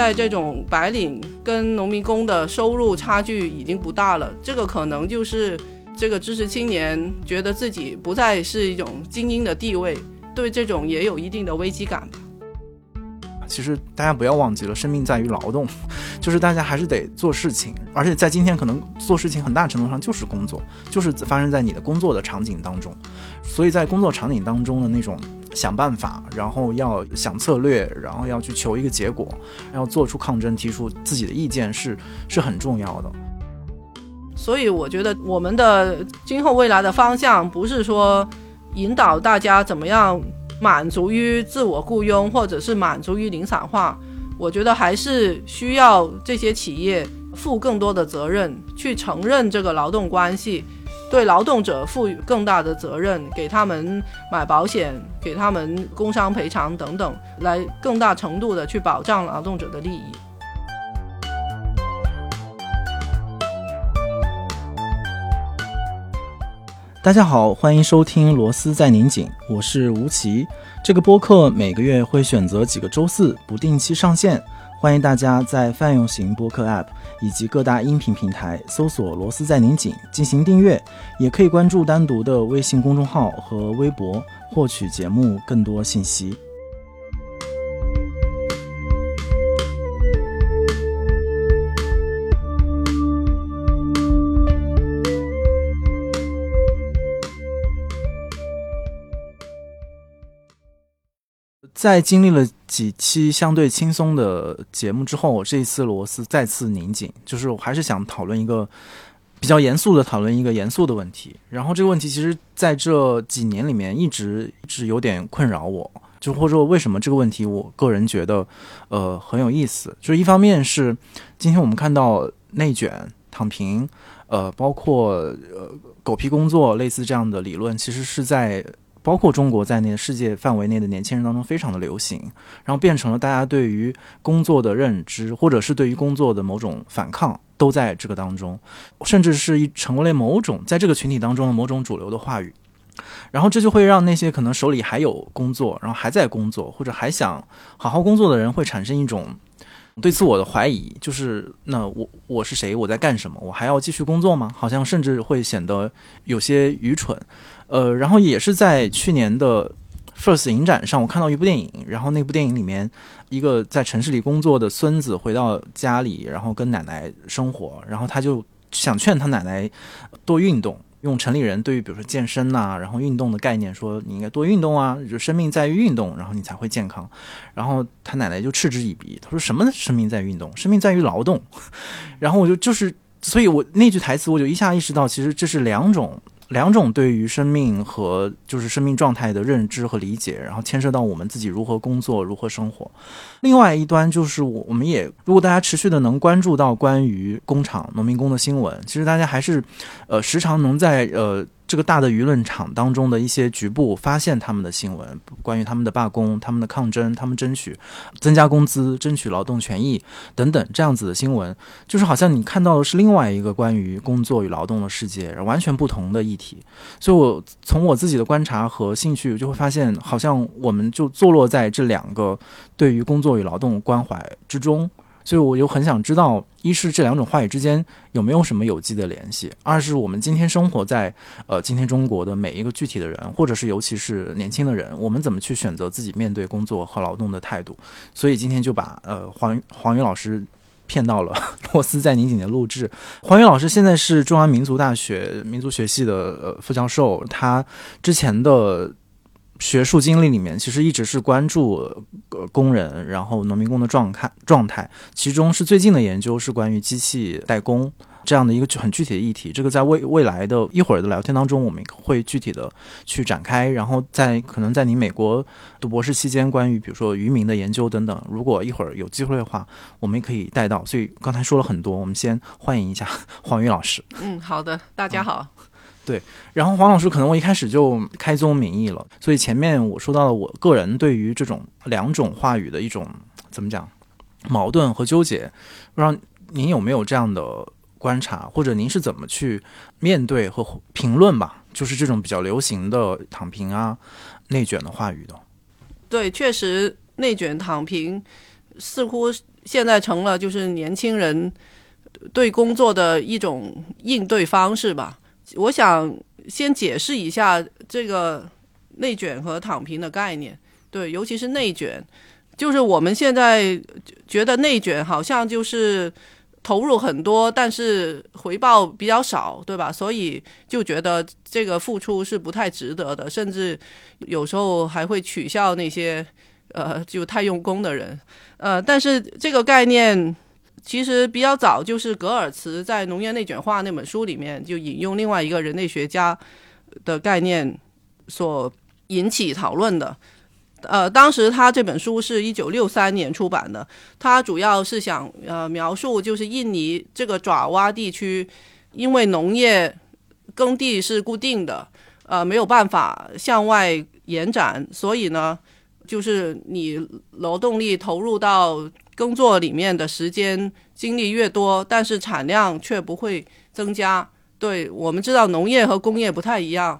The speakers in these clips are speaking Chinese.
在这种白领跟农民工的收入差距已经不大了，这个可能就是这个知识青年觉得自己不再是一种精英的地位，对这种也有一定的危机感吧。其实大家不要忘记了，生命在于劳动，就是大家还是得做事情，而且在今天可能做事情很大程度上就是工作，就是发生在你的工作的场景当中，所以在工作场景当中的那种想办法，然后要想策略，然后要去求一个结果，要做出抗争，提出自己的意见是是很重要的。所以我觉得我们的今后未来的方向不是说引导大家怎么样。满足于自我雇佣，或者是满足于零散化，我觉得还是需要这些企业负更多的责任，去承认这个劳动关系，对劳动者赋予更大的责任，给他们买保险，给他们工伤赔偿等等，来更大程度的去保障劳动者的利益。大家好，欢迎收听《螺丝在拧紧》，我是吴奇。这个播客每个月会选择几个周四不定期上线，欢迎大家在泛用型播客 App 以及各大音频平台搜索“螺丝在拧紧”进行订阅，也可以关注单独的微信公众号和微博获取节目更多信息。在经历了几期相对轻松的节目之后，这一次螺丝再次拧紧，就是我还是想讨论一个比较严肃的讨论一个严肃的问题。然后这个问题其实在这几年里面一直一直有点困扰我，就或者说为什么这个问题我个人觉得呃很有意思。就是一方面是今天我们看到内卷、躺平，呃，包括呃狗屁工作类似这样的理论，其实是在。包括中国在内的世界范围内的年轻人当中非常的流行，然后变成了大家对于工作的认知，或者是对于工作的某种反抗，都在这个当中，甚至是一成为了某种在这个群体当中的某种主流的话语。然后这就会让那些可能手里还有工作，然后还在工作或者还想好好工作的人，会产生一种对自我的怀疑，就是那我我是谁？我在干什么？我还要继续工作吗？好像甚至会显得有些愚蠢。呃，然后也是在去年的 First 影展上，我看到一部电影，然后那部电影里面，一个在城市里工作的孙子回到家里，然后跟奶奶生活，然后他就想劝他奶奶多运动，用城里人对于比如说健身呐，然后运动的概念说你应该多运动啊，就生命在于运动，然后你才会健康。然后他奶奶就嗤之以鼻，他说什么生命在于运动，生命在于劳动。然后我就就是，所以我那句台词我就一下意识到，其实这是两种。两种对于生命和就是生命状态的认知和理解，然后牵涉到我们自己如何工作、如何生活。另外一端就是我，我们也如果大家持续的能关注到关于工厂农民工的新闻，其实大家还是，呃，时常能在呃。这个大的舆论场当中的一些局部发现他们的新闻，关于他们的罢工、他们的抗争、他们争取增加工资、争取劳动权益等等这样子的新闻，就是好像你看到的是另外一个关于工作与劳动的世界，完全不同的议题。所以，我从我自己的观察和兴趣，就会发现，好像我们就坐落在这两个对于工作与劳动关怀之中。所以，我就很想知道，一是这两种话语之间有没有什么有机的联系；二是我们今天生活在呃今天中国的每一个具体的人，或者是尤其是年轻的人，我们怎么去选择自己面对工作和劳动的态度？所以今天就把呃黄黄宇老师骗到了 螺丝在拧紧的录制。黄宇老师现在是中央民族大学民族学系的呃副教授，他之前的。学术经历里面，其实一直是关注呃工人，然后农民工的状态状态。其中是最近的研究是关于机器代工这样的一个很具体的议题。这个在未未来的一会儿的聊天当中，我们会具体的去展开。然后在可能在你美国读博士期间，关于比如说渔民的研究等等，如果一会儿有机会的话，我们也可以带到。所以刚才说了很多，我们先欢迎一下 黄宇老师。嗯，好的，大家好。对，然后黄老师可能我一开始就开宗明义了，所以前面我说到了我个人对于这种两种话语的一种怎么讲矛盾和纠结，不知道您有没有这样的观察，或者您是怎么去面对和评论吧？就是这种比较流行的躺平啊、内卷的话语的。对，确实内卷躺平似乎现在成了就是年轻人对工作的一种应对方式吧。我想先解释一下这个内卷和躺平的概念。对，尤其是内卷，就是我们现在觉得内卷好像就是投入很多，但是回报比较少，对吧？所以就觉得这个付出是不太值得的，甚至有时候还会取笑那些呃就太用功的人。呃，但是这个概念其实比较早，就是格尔茨在《农业内卷化》那本书里面就引用另外一个人类学家的概念所引起讨论的。呃，当时他这本书是一九六三年出版的，他主要是想呃描述就是印尼这个爪哇地区，因为农业耕地是固定的，呃没有办法向外延展，所以呢，就是你劳动力投入到工作里面的时间精力越多，但是产量却不会增加。对我们知道农业和工业不太一样，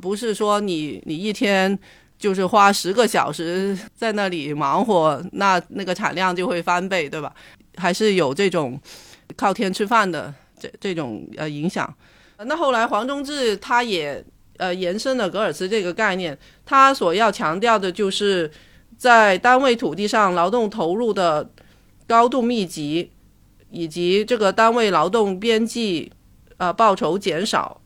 不是说你你一天。就是花十个小时在那里忙活，那那个产量就会翻倍，对吧？还是有这种靠天吃饭的这这种呃影响。那后来黄宗智他也呃延伸了格尔茨这个概念，他所要强调的就是在单位土地上劳动投入的高度密集，以及这个单位劳动边际呃报酬减少。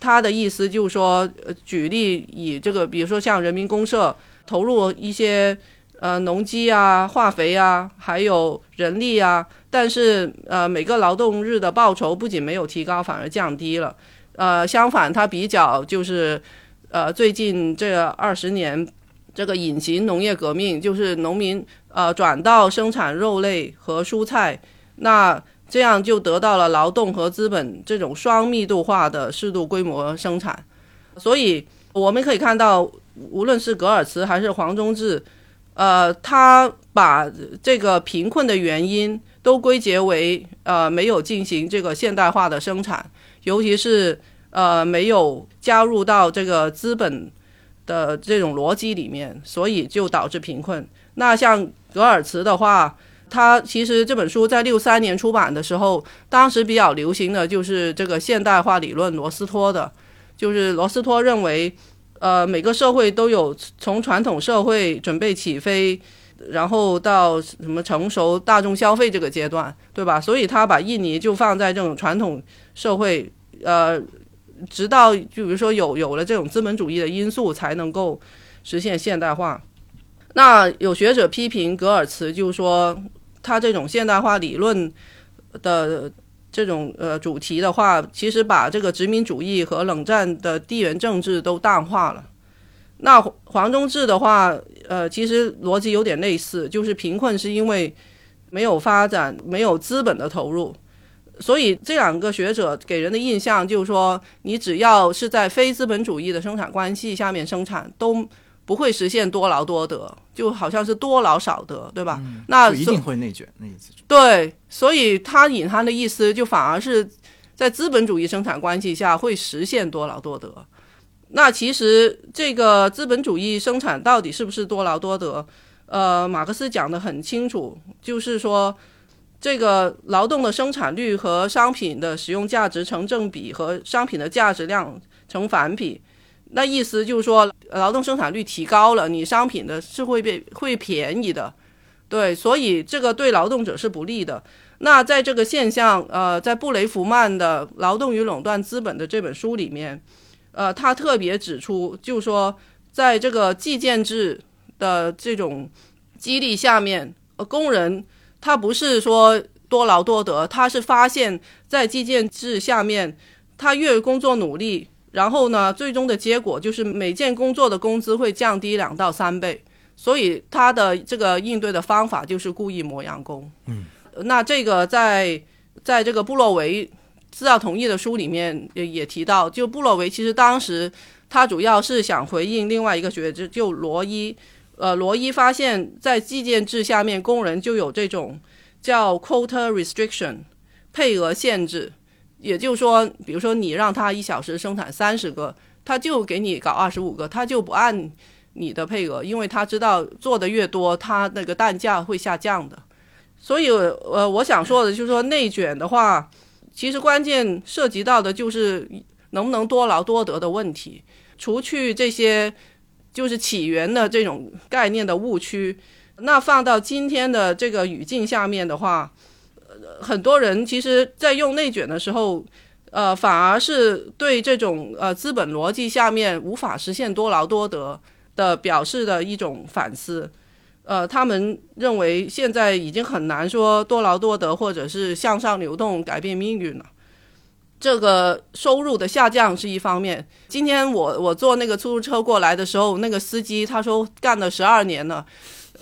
他的意思就是说，举例以这个，比如说像人民公社投入一些呃农机啊、化肥啊，还有人力啊，但是呃每个劳动日的报酬不仅没有提高，反而降低了。呃，相反，他比较就是呃最近这二十年这个隐形农业革命，就是农民呃转到生产肉类和蔬菜，那。这样就得到了劳动和资本这种双密度化的适度规模生产，所以我们可以看到，无论是格尔茨还是黄宗智，呃，他把这个贫困的原因都归结为呃没有进行这个现代化的生产，尤其是呃没有加入到这个资本的这种逻辑里面，所以就导致贫困。那像格尔茨的话。他其实这本书在六三年出版的时候，当时比较流行的就是这个现代化理论，罗斯托的，就是罗斯托认为，呃，每个社会都有从传统社会准备起飞，然后到什么成熟大众消费这个阶段，对吧？所以他把印尼就放在这种传统社会，呃，直到就比如说有有了这种资本主义的因素，才能够实现现代化。那有学者批评格尔茨，就是说。他这种现代化理论的这种呃主题的话，其实把这个殖民主义和冷战的地缘政治都淡化了。那黄宗智的话，呃，其实逻辑有点类似，就是贫困是因为没有发展、没有资本的投入。所以这两个学者给人的印象就是说，你只要是在非资本主义的生产关系下面生产，都。不会实现多劳多得，就好像是多劳少得，对吧？那一定会内卷，那意思。对，所以他隐含的意思就反而是在资本主义生产关系下会实现多劳多得。那其实这个资本主义生产到底是不是多劳多得？呃，马克思讲的很清楚，就是说这个劳动的生产率和商品的使用价值成正比，和商品的价值量成反比。那意思就是说，劳动生产率提高了，你商品的是会被会便宜的，对，所以这个对劳动者是不利的。那在这个现象，呃，在布雷弗曼的《劳动与垄断资本》的这本书里面，呃，他特别指出，就是说，在这个计件制的这种激励下面，呃，工人他不是说多劳多得，他是发现，在计件制下面，他越工作努力。然后呢，最终的结果就是每件工作的工资会降低两到三倍，所以他的这个应对的方法就是故意磨洋工。嗯，那这个在在这个布洛维资料同意的书里面也也提到，就布洛维其实当时他主要是想回应另外一个学者，就罗伊。呃，罗伊发现，在计件制下面，工人就有这种叫 quota restriction 配额限制。也就是说，比如说你让他一小时生产三十个，他就给你搞二十五个，他就不按你的配额，因为他知道做的越多，他那个单价会下降的。所以，呃，我想说的就是说，内卷的话，其实关键涉及到的就是能不能多劳多得的问题。除去这些就是起源的这种概念的误区，那放到今天的这个语境下面的话，呃很多人其实在用内卷的时候，呃，反而是对这种呃资本逻辑下面无法实现多劳多得的表示的一种反思。呃，他们认为现在已经很难说多劳多得或者是向上流动改变命运了。这个收入的下降是一方面。今天我我坐那个出租车过来的时候，那个司机他说干了十二年了，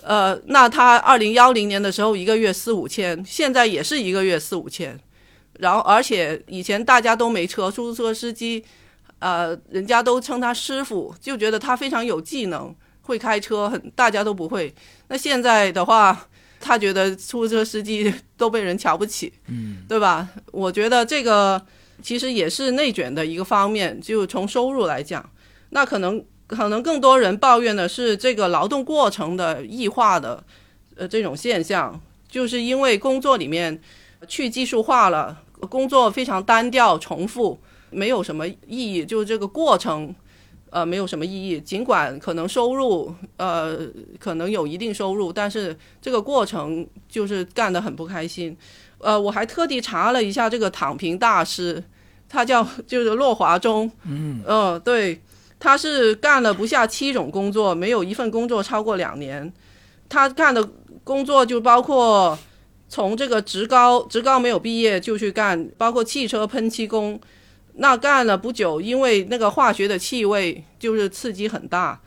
呃，那他二零幺零年的时候一个月四五千，现在也是一个月四五千。然后而且以前大家都没车，出租车司机，呃，人家都称他师傅，就觉得他非常有技能。会开车，很大家都不会。那现在的话，他觉得出租车司机都被人瞧不起，嗯，对吧？我觉得这个其实也是内卷的一个方面。就从收入来讲，那可能可能更多人抱怨的是这个劳动过程的异化的呃这种现象，就是因为工作里面去技术化了，工作非常单调重复，没有什么意义，就这个过程。呃，没有什么意义。尽管可能收入，呃，可能有一定收入，但是这个过程就是干得很不开心。呃，我还特地查了一下这个躺平大师，他叫 就是洛华忠。嗯，呃，对，他是干了不下七种工作，没有一份工作超过两年。他干的工作就包括从这个职高，职高没有毕业就去干，包括汽车喷漆工。那干了不久，因为那个化学的气味就是刺激很大，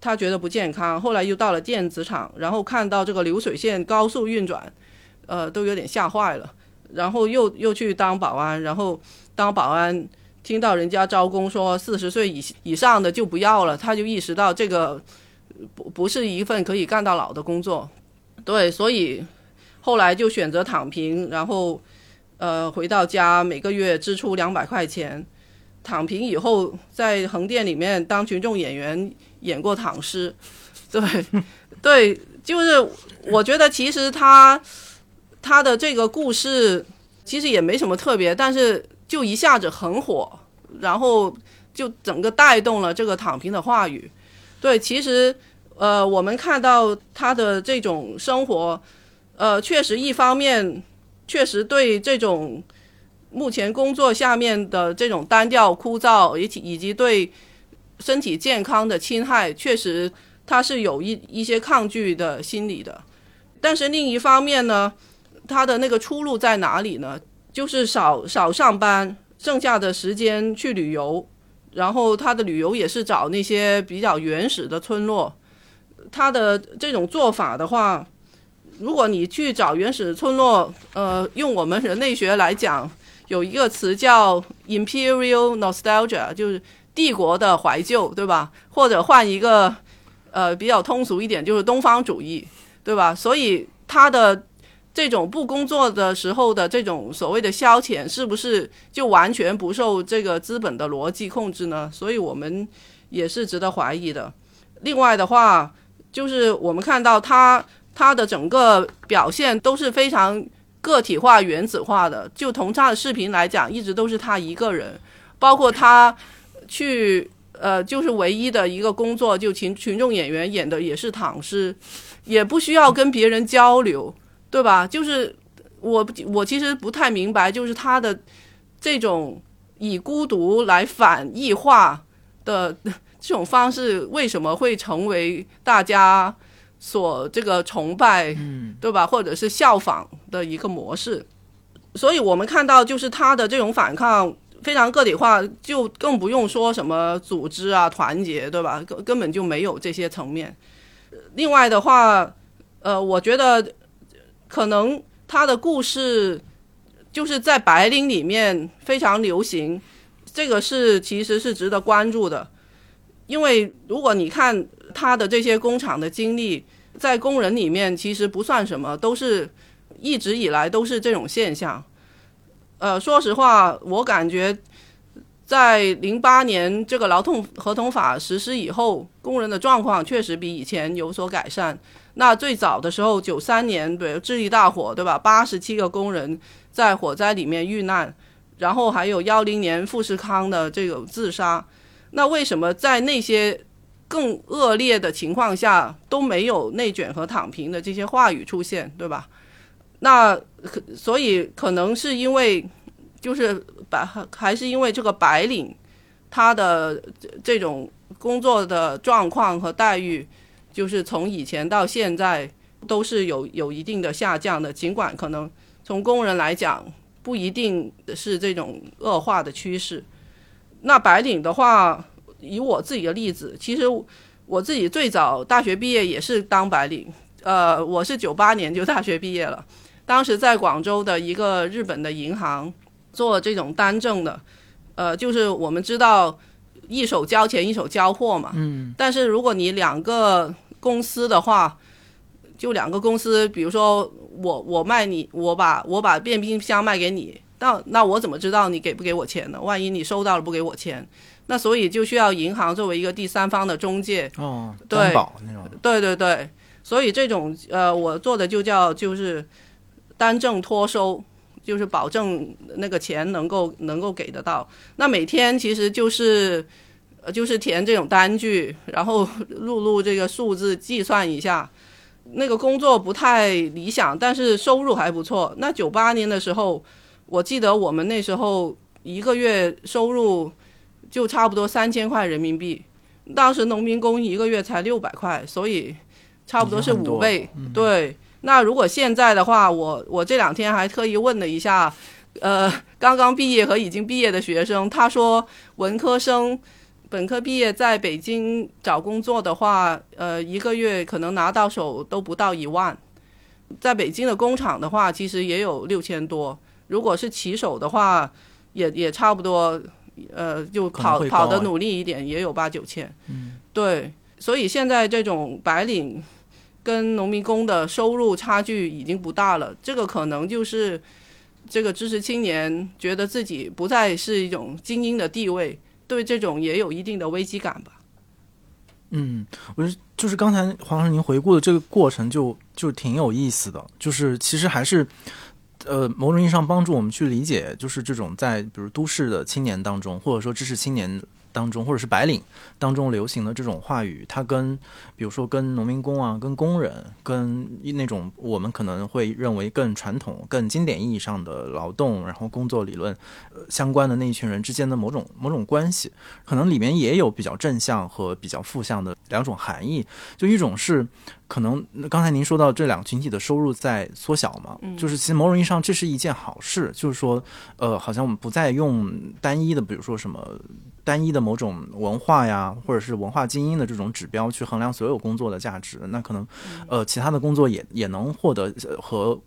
他觉得不健康。后来又到了电子厂，然后看到这个流水线高速运转，呃，都有点吓坏了。然后又又去当保安，然后当保安，听到人家招工说四十岁以以上的就不要了，他就意识到这个不不是一份可以干到老的工作。对，所以后来就选择躺平，然后。呃，回到家每个月支出两百块钱，躺平以后在横店里面当群众演员，演过躺尸，对，对，就是我觉得其实他他的这个故事其实也没什么特别，但是就一下子很火，然后就整个带动了这个躺平的话语。对，其实呃，我们看到他的这种生活，呃，确实一方面。确实对这种目前工作下面的这种单调枯燥，以及以及对身体健康的侵害，确实他是有一一些抗拒的心理的。但是另一方面呢，他的那个出路在哪里呢？就是少少上班，剩下的时间去旅游。然后他的旅游也是找那些比较原始的村落。他的这种做法的话。如果你去找原始村落，呃，用我们人类学来讲，有一个词叫 imperial nostalgia，就是帝国的怀旧，对吧？或者换一个，呃，比较通俗一点，就是东方主义，对吧？所以他的这种不工作的时候的这种所谓的消遣，是不是就完全不受这个资本的逻辑控制呢？所以我们也是值得怀疑的。另外的话，就是我们看到他。他的整个表现都是非常个体化、原子化的。就从他的视频来讲，一直都是他一个人，包括他去呃，就是唯一的一个工作，就群群众演员演的也是躺尸，也不需要跟别人交流，对吧？就是我我其实不太明白，就是他的这种以孤独来反异化的这种方式，为什么会成为大家？所这个崇拜，嗯对吧？或者是效仿的一个模式，所以我们看到就是他的这种反抗非常个体化，就更不用说什么组织啊、团结，对吧？根根本就没有这些层面。另外的话，呃，我觉得可能他的故事就是在白领里面非常流行，这个是其实是值得关注的，因为如果你看。他的这些工厂的经历，在工人里面其实不算什么，都是一直以来都是这种现象。呃，说实话，我感觉在零八年这个劳动合同法实施以后，工人的状况确实比以前有所改善。那最早的时候，九三年对智利大火，对吧？八十七个工人在火灾里面遇难，然后还有幺零年富士康的这种自杀。那为什么在那些更恶劣的情况下都没有内卷和躺平的这些话语出现，对吧？那可所以可能是因为。就是白还是因为这个白领，他的这种工作的状况和待遇，就是从以前到现在都是有有一定的下降的。尽管可能从工人来讲不一定是这种恶化的趋势。那白领的话，以我自己的例子，其实我自己最早大学毕业也是当白领，呃，我是九八年就大学毕业了，当时在广州的一个日本的银行。做这种单证的，呃，就是我们知道一手交钱一手交货嘛。嗯。但是如果你两个公司的话，就两个公司，比如说我我卖你，我把我把变冰箱卖给你，那那我怎么知道你给不给我钱呢？万一你收到了不给我钱，那所以就需要银行作为一个第三方的中介。哦。担保那种。对对对，所以这种呃，我做的就叫就是单证托收。就是保证那个钱能够能够给得到。那每天其实就是，呃，就是填这种单据，然后 录入这个数字，计算一下。那个工作不太理想，但是收入还不错。那九八年的时候，我记得我们那时候一个月收入就差不多三千块人民币。当时农民工一个月才六百块，所以差不多是五倍。对。那如果现在的话，我我这两天还特意问了一下，呃，刚刚毕业和已经毕业的学生，他说文科生本科毕业在北京找工作的话，呃，一个月可能拿到手都不到一万，在北京的工厂的话，其实也有六千多，如果是骑手的话，也也差不多，呃，就跑跑的努力一点，也有八九千。嗯，对，所以现在这种白领。跟农民工的收入差距已经不大了，这个可能就是这个知识青年觉得自己不再是一种精英的地位，对这种也有一定的危机感吧。嗯，我觉得就是刚才黄老师您回顾的这个过程就就挺有意思的，就是其实还是呃某种意义上帮助我们去理解，就是这种在比如都市的青年当中，或者说知识青年。当中，或者是白领当中流行的这种话语，它跟比如说跟农民工啊、跟工人、跟那种我们可能会认为更传统、更经典意义上的劳动，然后工作理论呃相关的那一群人之间的某种某种关系，可能里面也有比较正向和比较负向的两种含义。就一种是。可能刚才您说到这两个群体的收入在缩小嘛，就是其实某种意义上这是一件好事，就是说，呃，好像我们不再用单一的，比如说什么单一的某种文化呀，或者是文化精英的这种指标去衡量所有工作的价值，那可能，呃，其他的工作也也能获得和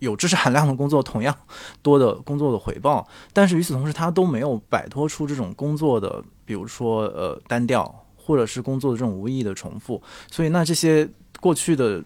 有知识含量的工作同样 多的工作的回报，但是与此同时，他都没有摆脱出这种工作的，比如说呃单调，或者是工作的这种无意义的重复，所以那这些。过去的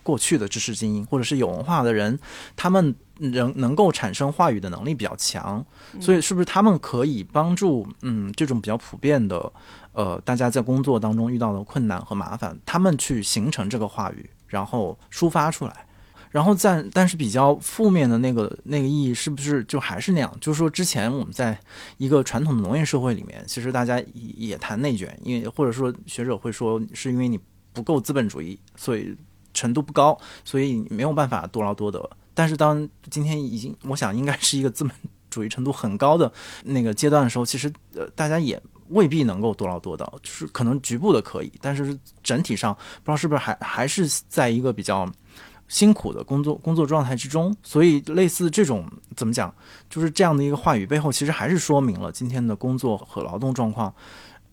过去的知识精英或者是有文化的人，他们能能够产生话语的能力比较强，所以是不是他们可以帮助嗯这种比较普遍的呃大家在工作当中遇到的困难和麻烦，他们去形成这个话语，然后抒发出来，然后在但是比较负面的那个那个意义是不是就还是那样？就是说之前我们在一个传统的农业社会里面，其实大家也谈内卷，因为或者说学者会说是因为你。不够资本主义，所以程度不高，所以没有办法多劳多得。但是当今天已经，我想应该是一个资本主义程度很高的那个阶段的时候，其实呃大家也未必能够多劳多得，就是可能局部的可以，但是整体上不知道是不是还还是在一个比较辛苦的工作工作状态之中。所以类似这种怎么讲，就是这样的一个话语背后，其实还是说明了今天的工作和劳动状况。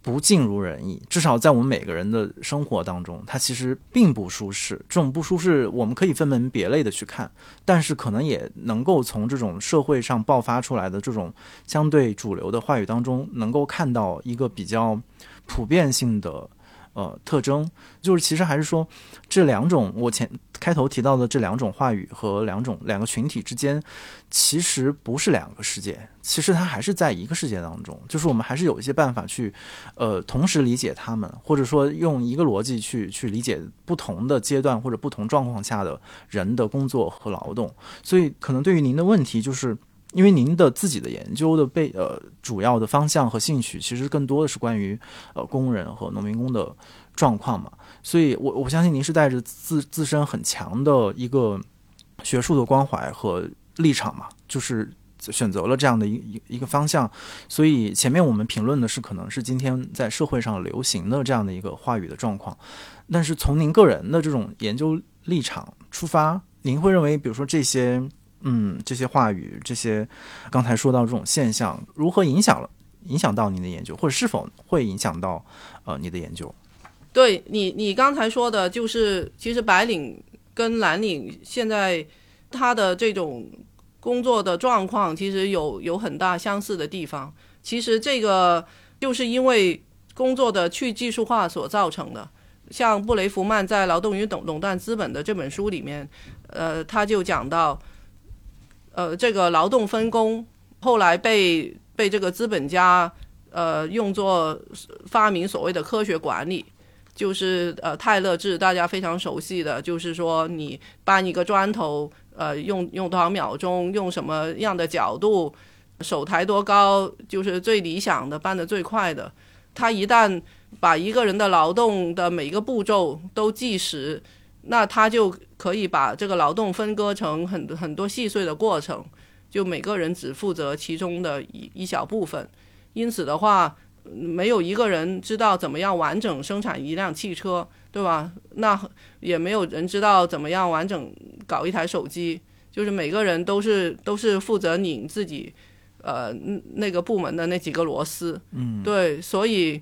不尽如人意，至少在我们每个人的生活当中，它其实并不舒适。这种不舒适，我们可以分门别类的去看，但是可能也能够从这种社会上爆发出来的这种相对主流的话语当中，能够看到一个比较普遍性的，呃特征，就是其实还是说这两种我前开头提到的这两种话语和两种两个群体之间，其实不是两个世界，其实它还是在一个世界当中，就是我们还是有一些办法去呃同时理解他们，或者说用一个逻辑去去理解不同的阶段或者不同状况下的人的工作和劳动，所以可能对于您的问题就是。因为您的自己的研究的背呃主要的方向和兴趣，其实更多的是关于呃工人和农民工的状况嘛，所以我我相信您是带着自自身很强的一个学术的关怀和立场嘛，就是选择了这样的一一一个方向。所以前面我们评论的是可能是今天在社会上流行的这样的一个话语的状况，但是从您个人的这种研究立场出发，您会认为，比如说这些。嗯，这些话语，这些刚才说到这种现象，如何影响了影响到您的研究，或者是否会影响到呃你的研究？对你，你刚才说的就是，其实白领跟蓝领现在他的这种工作的状况，其实有有很大相似的地方。其实这个就是因为工作的去技术化所造成的。像布雷弗曼在《劳动与垄垄断资本》的这本书里面，呃，他就讲到。呃，这个劳动分工后来被被这个资本家呃用作发明所谓的科学管理，就是呃泰勒制，大家非常熟悉的，就是说你搬一个砖头，呃用用多少秒钟，用什么样的角度，手抬多高，就是最理想的搬得最快的。他一旦把一个人的劳动的每一个步骤都计时。那他就可以把这个劳动分割成很很多细碎的过程，就每个人只负责其中的一一小部分，因此的话，没有一个人知道怎么样完整生产一辆汽车，对吧？那也没有人知道怎么样完整搞一台手机，就是每个人都是都是负责拧自己，呃，那个部门的那几个螺丝，嗯，对，所以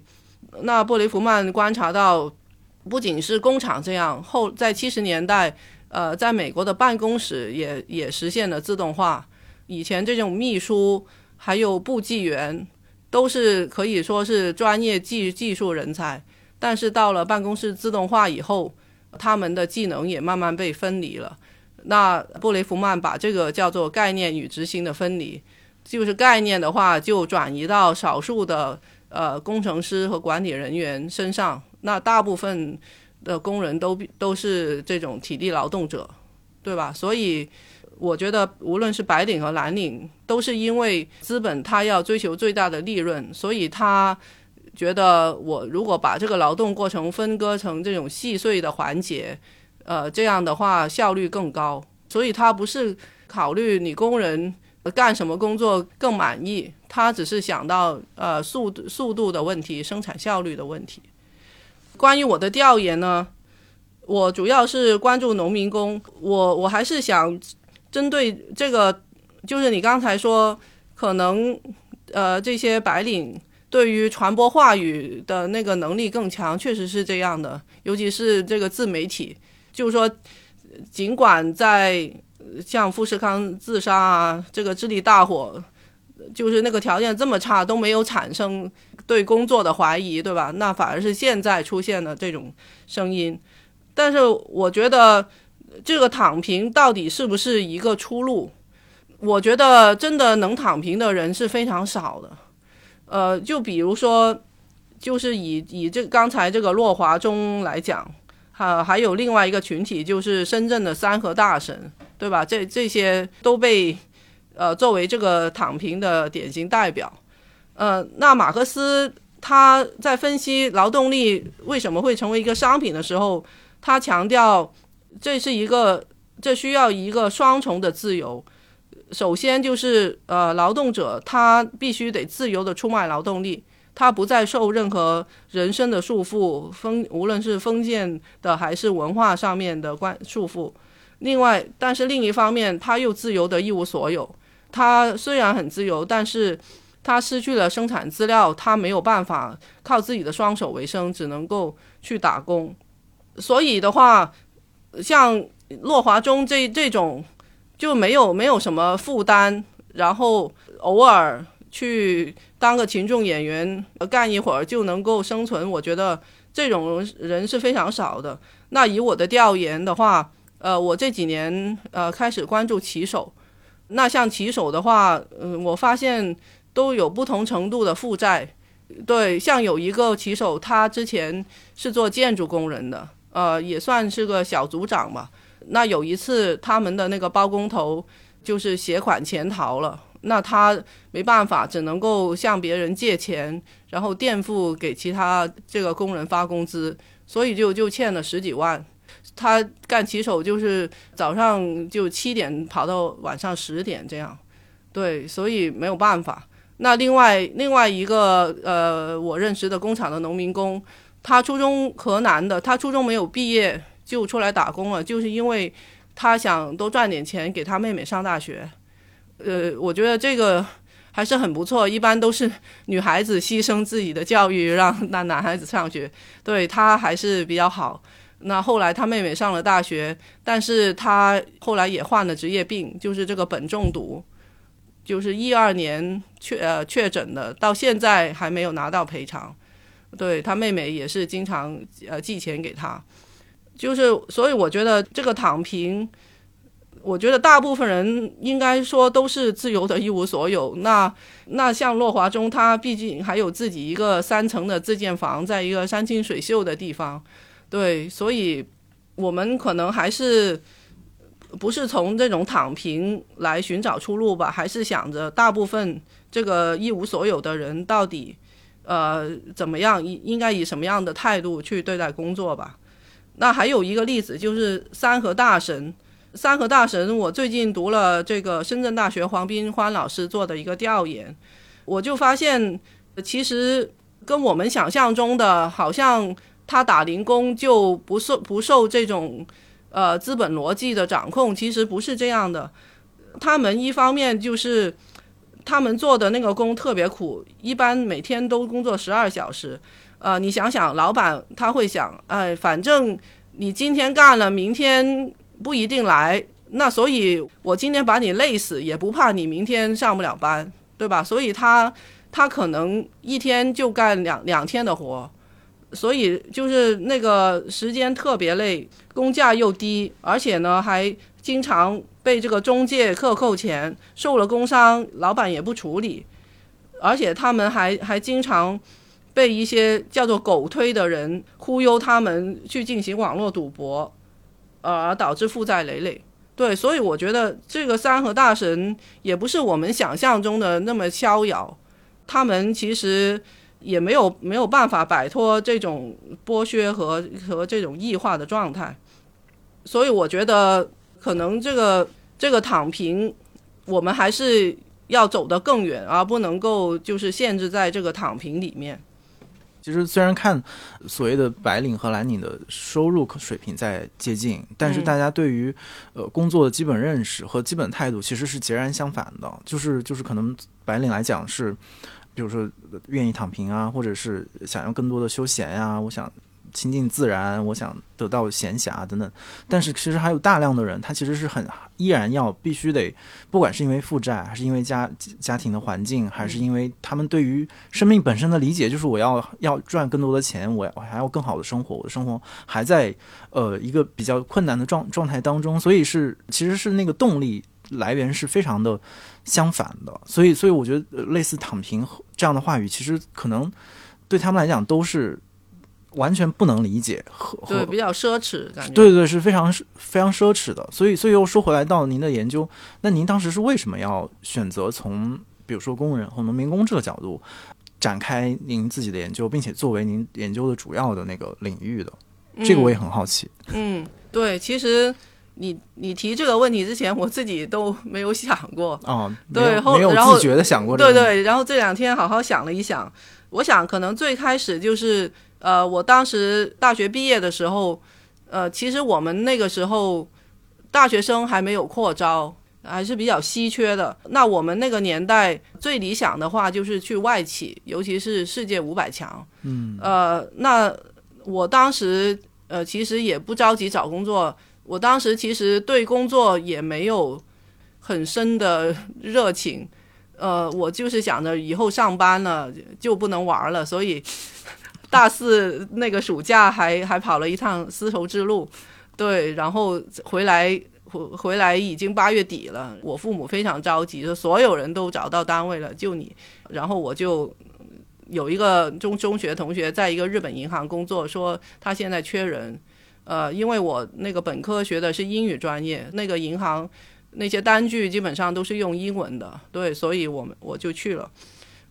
那布雷弗曼观察到。不仅是工厂这样，后在七十年代，呃，在美国的办公室也也实现了自动化。以前这种秘书还有部记员都是可以说是专业技技术人才，但是到了办公室自动化以后，他们的技能也慢慢被分离了。那布雷弗曼把这个叫做概念与执行的分离，就是概念的话就转移到少数的呃工程师和管理人员身上。那大部分的工人都都是这种体力劳动者，对吧？所以我觉得，无论是白领和蓝领，都是因为资本他要追求最大的利润，所以他觉得我如果把这个劳动过程分割成这种细碎的环节，呃，这样的话效率更高。所以他不是考虑你工人干什么工作更满意，他只是想到呃速度速度的问题、生产效率的问题。关于我的调研呢，我主要是关注农民工。我我还是想针对这个，就是你刚才说，可能呃这些白领对于传播话语的那个能力更强，确实是这样的。尤其是这个自媒体，就是说，尽管在像富士康自杀啊，这个智力大火，就是那个条件这么差，都没有产生。对工作的怀疑，对吧？那反而是现在出现的这种声音。但是我觉得，这个躺平到底是不是一个出路？我觉得真的能躺平的人是非常少的。呃，就比如说，就是以以这刚才这个落华中来讲，哈，还有另外一个群体，就是深圳的三和大神，对吧？这这些都被呃作为这个躺平的典型代表。呃，那马克思他在分析劳动力为什么会成为一个商品的时候，他强调这是一个这需要一个双重的自由。首先就是呃，劳动者他必须得自由的出卖劳动力，他不再受任何人身的束缚，封无论是封建的还是文化上面的关束缚。另外，但是另一方面他又自由的一无所有。他虽然很自由，但是。他失去了生产资料，他没有办法靠自己的双手为生，只能够去打工。所以的话，像洛华中这这种就没有没有什么负担，然后偶尔去当个群众演员干一会儿就能够生存。我觉得这种人是非常少的。那以我的调研的话，呃，我这几年呃开始关注骑手，那像骑手的话，嗯，我发现都有不同程度的负债。对，像有一个骑手，他之前是做建筑工人的，呃，也算是个小组长吧。那有一次他们的那个包工头就是携款潜逃了，那他没办法，只能够向别人借钱，然后垫付给其他这个工人发工资，所以就就欠了十几万。他干骑手就是早上就七点跑到晚上十点这样，对，所以没有办法。那另外另外一个呃，我认识的工厂的农民工，他初中河南的，他初中没有毕业就出来打工了，就是因为他想多赚点钱给他妹妹上大学。呃，我觉得这个还是很不错。一般都是女孩子牺牲自己的教育让那男孩子上学，对他还是比较好。那后来他妹妹上了大学，但是他后来也患了职业病，就是这个苯中毒。就是一二年确呃确诊的，到现在还没有拿到赔偿。对他妹妹也是经常呃寄钱给他，就是所以我觉得这个躺平，我觉得大部分人应该说都是自由的一无所有。那那像骆华忠，他毕竟还有自己一个三层的自建房，在一个山清水秀的地方，对，所以我们可能还是。不是从这种躺平来寻找出路吧，还是想着大部分这个一无所有的人到底，呃，怎么样应应该以什么样的态度去对待工作吧？那还有一个例子就是三和大神，三和大神，我最近读了这个深圳大学黄斌欢老师做的一个调研，我就发现其实跟我们想象中的，好像他打零工就不受不受这种。呃，资本逻辑的掌控其实不是这样的。他们一方面就是他们做的那个工特别苦，一般每天都工作十二小时。呃，你想想，老板他会想，哎，反正你今天干了，明天不一定来，那所以我今天把你累死，也不怕你明天上不了班，对吧？所以他他可能一天就干两两天的活。所以就是那个时间特别累，工价又低，而且呢还经常被这个中介克扣钱，受了工伤，老板也不处理，而且他们还还经常被一些叫做狗推的人忽悠他们去进行网络赌博，而导致负债累累。对，所以我觉得这个三和大神也不是我们想象中的那么逍遥，他们其实。也没有没有办法摆脱这种剥削和和这种异化的状态，所以我觉得可能这个这个躺平，我们还是要走得更远，而不能够就是限制在这个躺平里面。其实虽然看所谓的白领和蓝领的收入水平在接近，但是大家对于呃工作的基本认识和基本态度其实是截然相反的。就是就是可能白领来讲是。比如说，愿意躺平啊，或者是想要更多的休闲呀，我想亲近自然，我想得到闲暇等等。但是其实还有大量的人，他其实是很依然要必须得，不管是因为负债，还是因为家家庭的环境，还是因为他们对于生命本身的理解，就是我要要赚更多的钱，我我还要更好的生活，我的生活还在呃一个比较困难的状状态当中，所以是其实是那个动力。来源是非常的相反的，所以，所以我觉得类似“躺平”这样的话语，其实可能对他们来讲都是完全不能理解和对比较奢侈感觉。对对，是非常非常奢侈的。所以，所以又说回来到您的研究，那您当时是为什么要选择从比如说工人和农民工这个角度展开您自己的研究，并且作为您研究的主要的那个领域的？这个我也很好奇。嗯，对，其实。你你提这个问题之前，我自己都没有想过哦，对，没有自觉的想过，对对。然后这两天好好想了一想，我想可能最开始就是呃，我当时大学毕业的时候，呃，其实我们那个时候大学生还没有扩招，还是比较稀缺的。那我们那个年代最理想的话就是去外企，尤其是世界五百强。嗯，呃，那我当时呃，其实也不着急找工作。我当时其实对工作也没有很深的热情，呃，我就是想着以后上班了就不能玩了，所以 大四那个暑假还还跑了一趟丝绸之路，对，然后回来回回来已经八月底了，我父母非常着急，说所有人都找到单位了，就你，然后我就有一个中中学同学在一个日本银行工作，说他现在缺人，呃，因为我那个本科学的是英语专业，那个银行那些单据基本上都是用英文的，对，所以我们我就去了。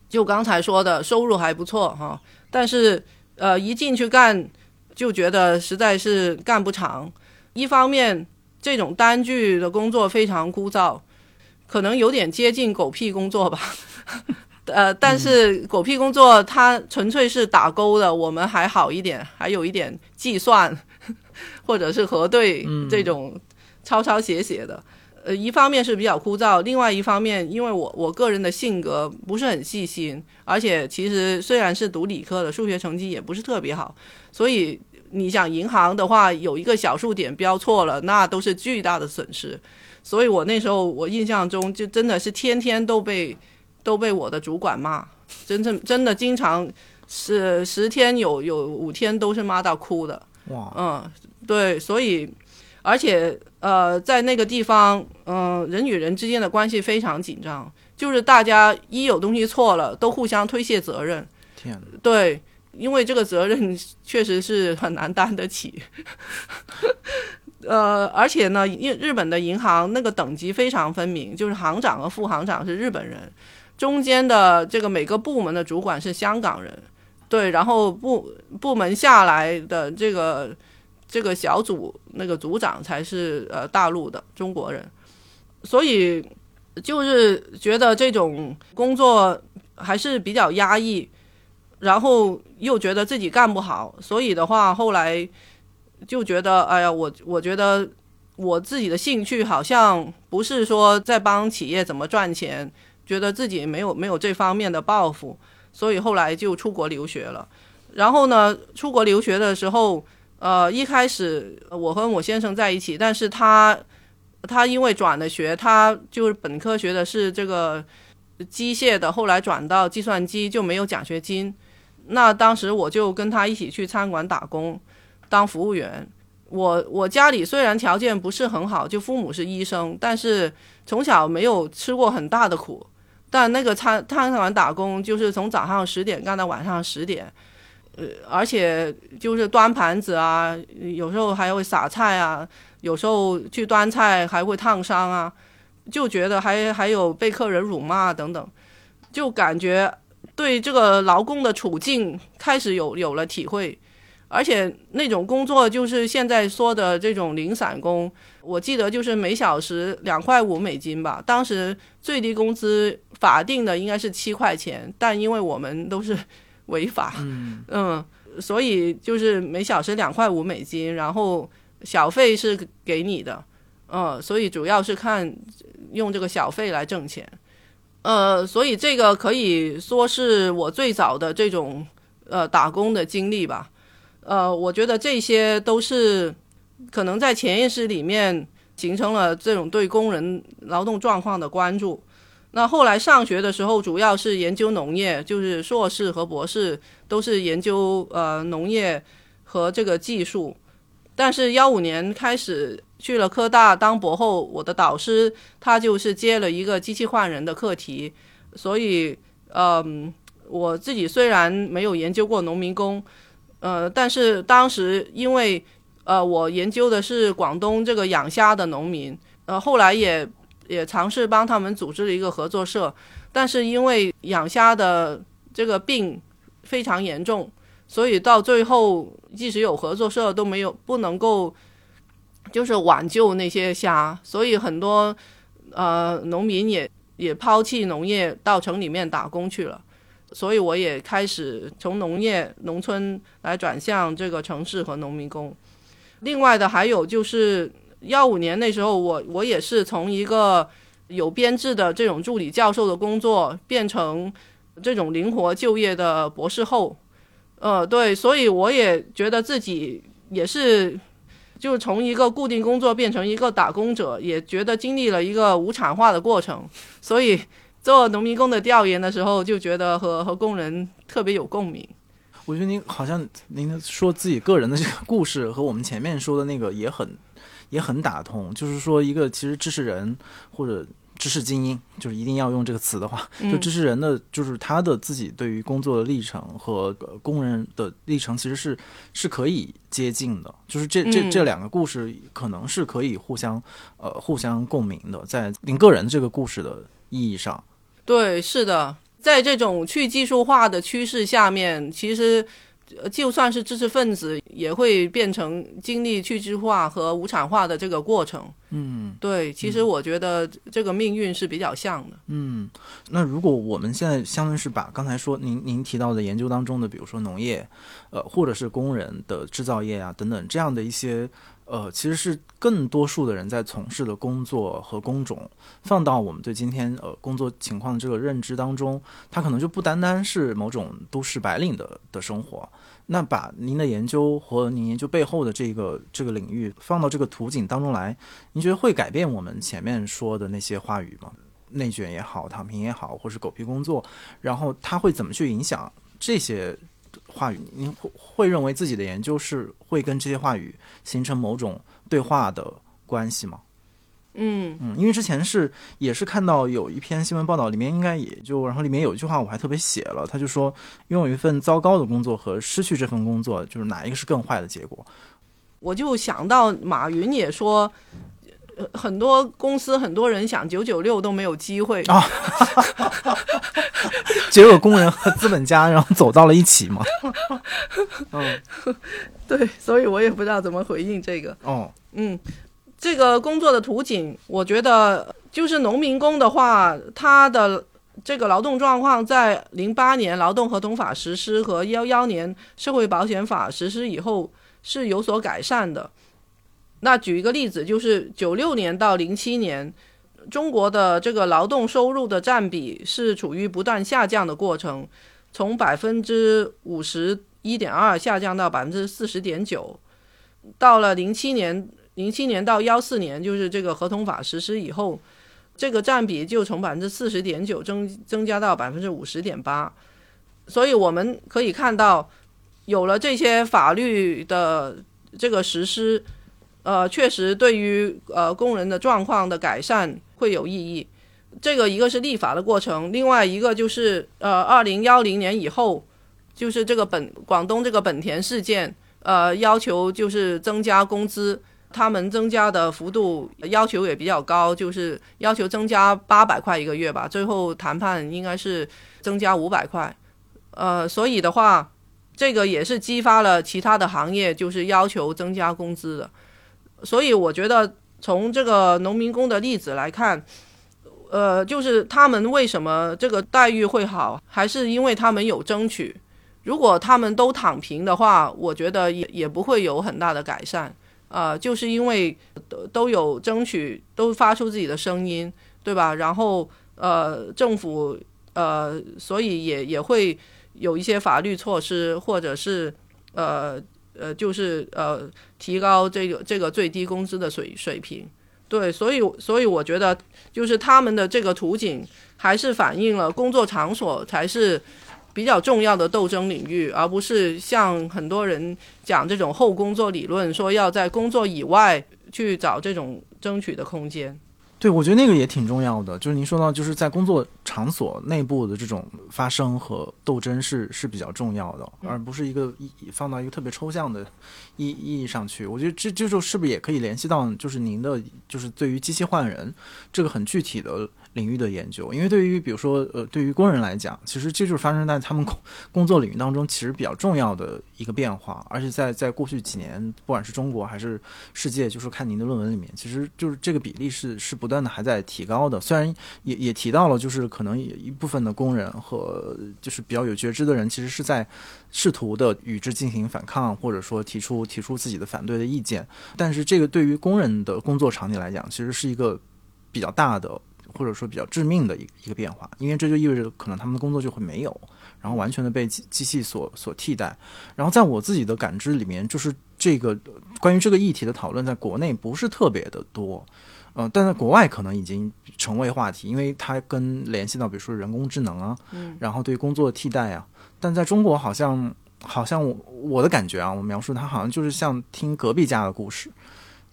就刚才说的，收入还不错哈，但是呃，一进去干就觉得实在是干不长。一方面，这种单据的工作非常枯燥，可能有点接近狗屁工作吧。呃，但是狗屁工作它纯粹是打勾的，我们还好一点，还有一点计算 或者是核对这种抄抄写写的。呃，一方面是比较枯燥，另外一方面，因为我我个人的性格不是很细心，而且其实虽然是读理科的，数学成绩也不是特别好，所以你想银行的话，有一个小数点标错了，那都是巨大的损失。所以我那时候我印象中就真的是天天都被都被我的主管骂，真正真的经常是十天有有五天都是骂到哭的。哇，嗯，对，所以。而且，呃，在那个地方，嗯，人与人之间的关系非常紧张，就是大家一有东西错了，都互相推卸责任。天对，因为这个责任确实是很难担得起。呃，而且呢，因日本的银行那个等级非常分明，就是行长和副行长是日本人，中间的这个每个部门的主管是香港人，对，然后部部门下来的这个。这个小组那个组长才是呃大陆的中国人，所以就是觉得这种工作还是比较压抑，然后又觉得自己干不好，所以的话后来就觉得哎呀，我我觉得我自己的兴趣好像不是说在帮企业怎么赚钱，觉得自己没有没有这方面的抱负，所以后来就出国留学了。然后呢，出国留学的时候。呃，一开始我和我先生在一起，但是他他因为转了学，他就是本科学的是这个机械的，后来转到计算机就没有奖学金。那当时我就跟他一起去餐馆打工，当服务员。我我家里虽然条件不是很好，就父母是医生，但是从小没有吃过很大的苦。但那个餐餐馆打工就是从早上十点干到晚上十点。呃，而且就是端盘子啊，有时候还会撒菜啊，有时候去端菜还会烫伤啊，就觉得还还有被客人辱骂等等，就感觉对这个劳工的处境开始有有了体会，而且那种工作就是现在说的这种零散工，我记得就是每小时两块五美金吧，当时最低工资法定的应该是七块钱，但因为我们都是。违法，嗯，所以就是每小时两块五美金，然后小费是给你的，嗯，所以主要是看用这个小费来挣钱，呃，所以这个可以说是我最早的这种呃打工的经历吧，呃，我觉得这些都是可能在潜意识里面形成了这种对工人劳动状况的关注。那后来上学的时候，主要是研究农业，就是硕士和博士都是研究呃农业和这个技术。但是幺五年开始去了科大当博后，我的导师他就是接了一个机器换人的课题，所以嗯，我自己虽然没有研究过农民工，呃，但是当时因为呃我研究的是广东这个养虾的农民，呃，后来也。也尝试帮他们组织了一个合作社，但是因为养虾的这个病非常严重，所以到最后即使有合作社都没有不能够就是挽救那些虾，所以很多呃农民也也抛弃农业到城里面打工去了，所以我也开始从农业农村来转向这个城市和农民工。另外的还有就是。幺五年那时候，我我也是从一个有编制的这种助理教授的工作，变成这种灵活就业的博士后。呃，对，所以我也觉得自己也是，就从一个固定工作变成一个打工者，也觉得经历了一个无产化的过程。所以做农民工的调研的时候，就觉得和和工人特别有共鸣。我觉得您好像您说自己个人的这个故事和我们前面说的那个也很也很打通，就是说一个其实知识人或者知识精英，就是一定要用这个词的话，就知识人的就是他的自己对于工作的历程和呃工人的历程其实是是可以接近的，就是这这嗯这两个故事可能是可以互相呃互相共鸣的，在您个人这个故事的意义上。对，是的，在这种去技术化的趋势下面，其实呃就算是知识分子，也会变成经历去技术化和无产化的这个过程。嗯对，其实我觉得这个命运是比较像的。嗯，那如果我们现在相当于是把刚才说您您提到的研究当中的，比如说农业，呃，或者是工人的制造业啊等等这样的一些。呃，其实是更多数的人在从事的工作和工种，放到我们对今天呃工作情况的这个认知当中，它可能就不单单是某种都市白领的的生活。那把您的研究和您研究背后的这个这个领域放到这个图景当中来，您觉得会改变我们前面说的那些话语吗？内卷也好，躺平也好，或是狗屁工作，然后它会怎么去影响这些话语？您会会认为自己的研究是会跟这些话语形成某种对话的关系吗？嗯嗯，因为之前是也是看到有一篇新闻报道，里面应该也就，然后里面有一句话我还特别写了，他就说拥有一份糟糕的工作和失去这份工作，就是哪一个是更坏的结果？我就想到马云也说。呃很多公司很多人想九九六都没有机会啊 结果工人和资本家然后走到了一起嘛？嗯，对，所以我也不知道怎么回应这个。哦，嗯，这个工作的图景，我觉得就是农民工的话，他的这个劳动状况在零八年劳动合同法实施和幺幺年社会保险法实施以后是有所改善的。那举一个例子，就是九六年到零七年，中国的这个劳动收入的占比是处于不断下降的过程，从百分之五十一点二下降到百分之四十点九。到了零七年，零七年到幺四年，就是这个合同法实施以后，这个占比就从百分之四十点九增增加到百分之五十点八。所以我们可以看到，有了这些法律的这个实施，呃，确实对于呃工人的状况的改善会有意义。这个一个是立法的过程，另外一个就是呃，二零幺零年以后，就是这个本广东这个本田事件，呃，要求就是增加工资，他们增加的幅度要求也比较高，就是要求增加八百块一个月吧，最后谈判应该是增加五百块，呃，所以的话，这个也是激发了其他的行业就是要求增加工资的，所以我觉得从这个农民工的例子来看。呃，就是他们为什么这个待遇会好，还是因为他们有争取。如果他们都躺平的话，我觉得也也不会有很大的改善。啊，就是因为都都有争取，都发出自己的声音，对吧？然后呃，政府呃，所以也也会有一些法律措施，或者是呃呃，就是呃，提高这个这个最低工资的水水平。对，所以所以我觉得，就是他们的这个图景，还是反映了工作场所才是比较重要的斗争领域，而不是像很多人讲这种后工作理论，说要在工作以外去找这种争取的空间。对，我觉得那个也挺重要的。就是您说到，就是在工作场所内部的这种发生和斗争是是比较重要的，而不是一个意放到一个特别抽象的意意义上去。我觉得这这就是不是也可以联系到，就是您的就是对于机器换人这个很具体的领域的研究。因为对于比如说呃，对于工人来讲，其实这就是发生在他们工工作领域当中其实比较重要的一个变化。而且在在过去几年，不管是中国还是世界，就是看您的论文里面，其实就是这个比例是是不断的还在提高的。虽然也也提到了，就是可能一部分的工人和就是比较有觉知的人，其实是在试图的与之进行反抗，或者说提出提出自己的反对的意见。但是这个对于工人的工作场景来讲，其实是一个比较大的或者说比较致命的一一个变化，因为这就意味着可能他们的工作就会没有，然后完全的被机机器所所替代。然后在我自己的感知里面，就是这个关于这个议题的讨论，在国内不是特别的多。呃，但在国外可能已经成为话题，因为它跟联系到比如说人工智能啊，嗯，然后对工作的替代啊，但在中国好像好像我我的感觉啊，我描述它好像就是像听隔壁家的故事，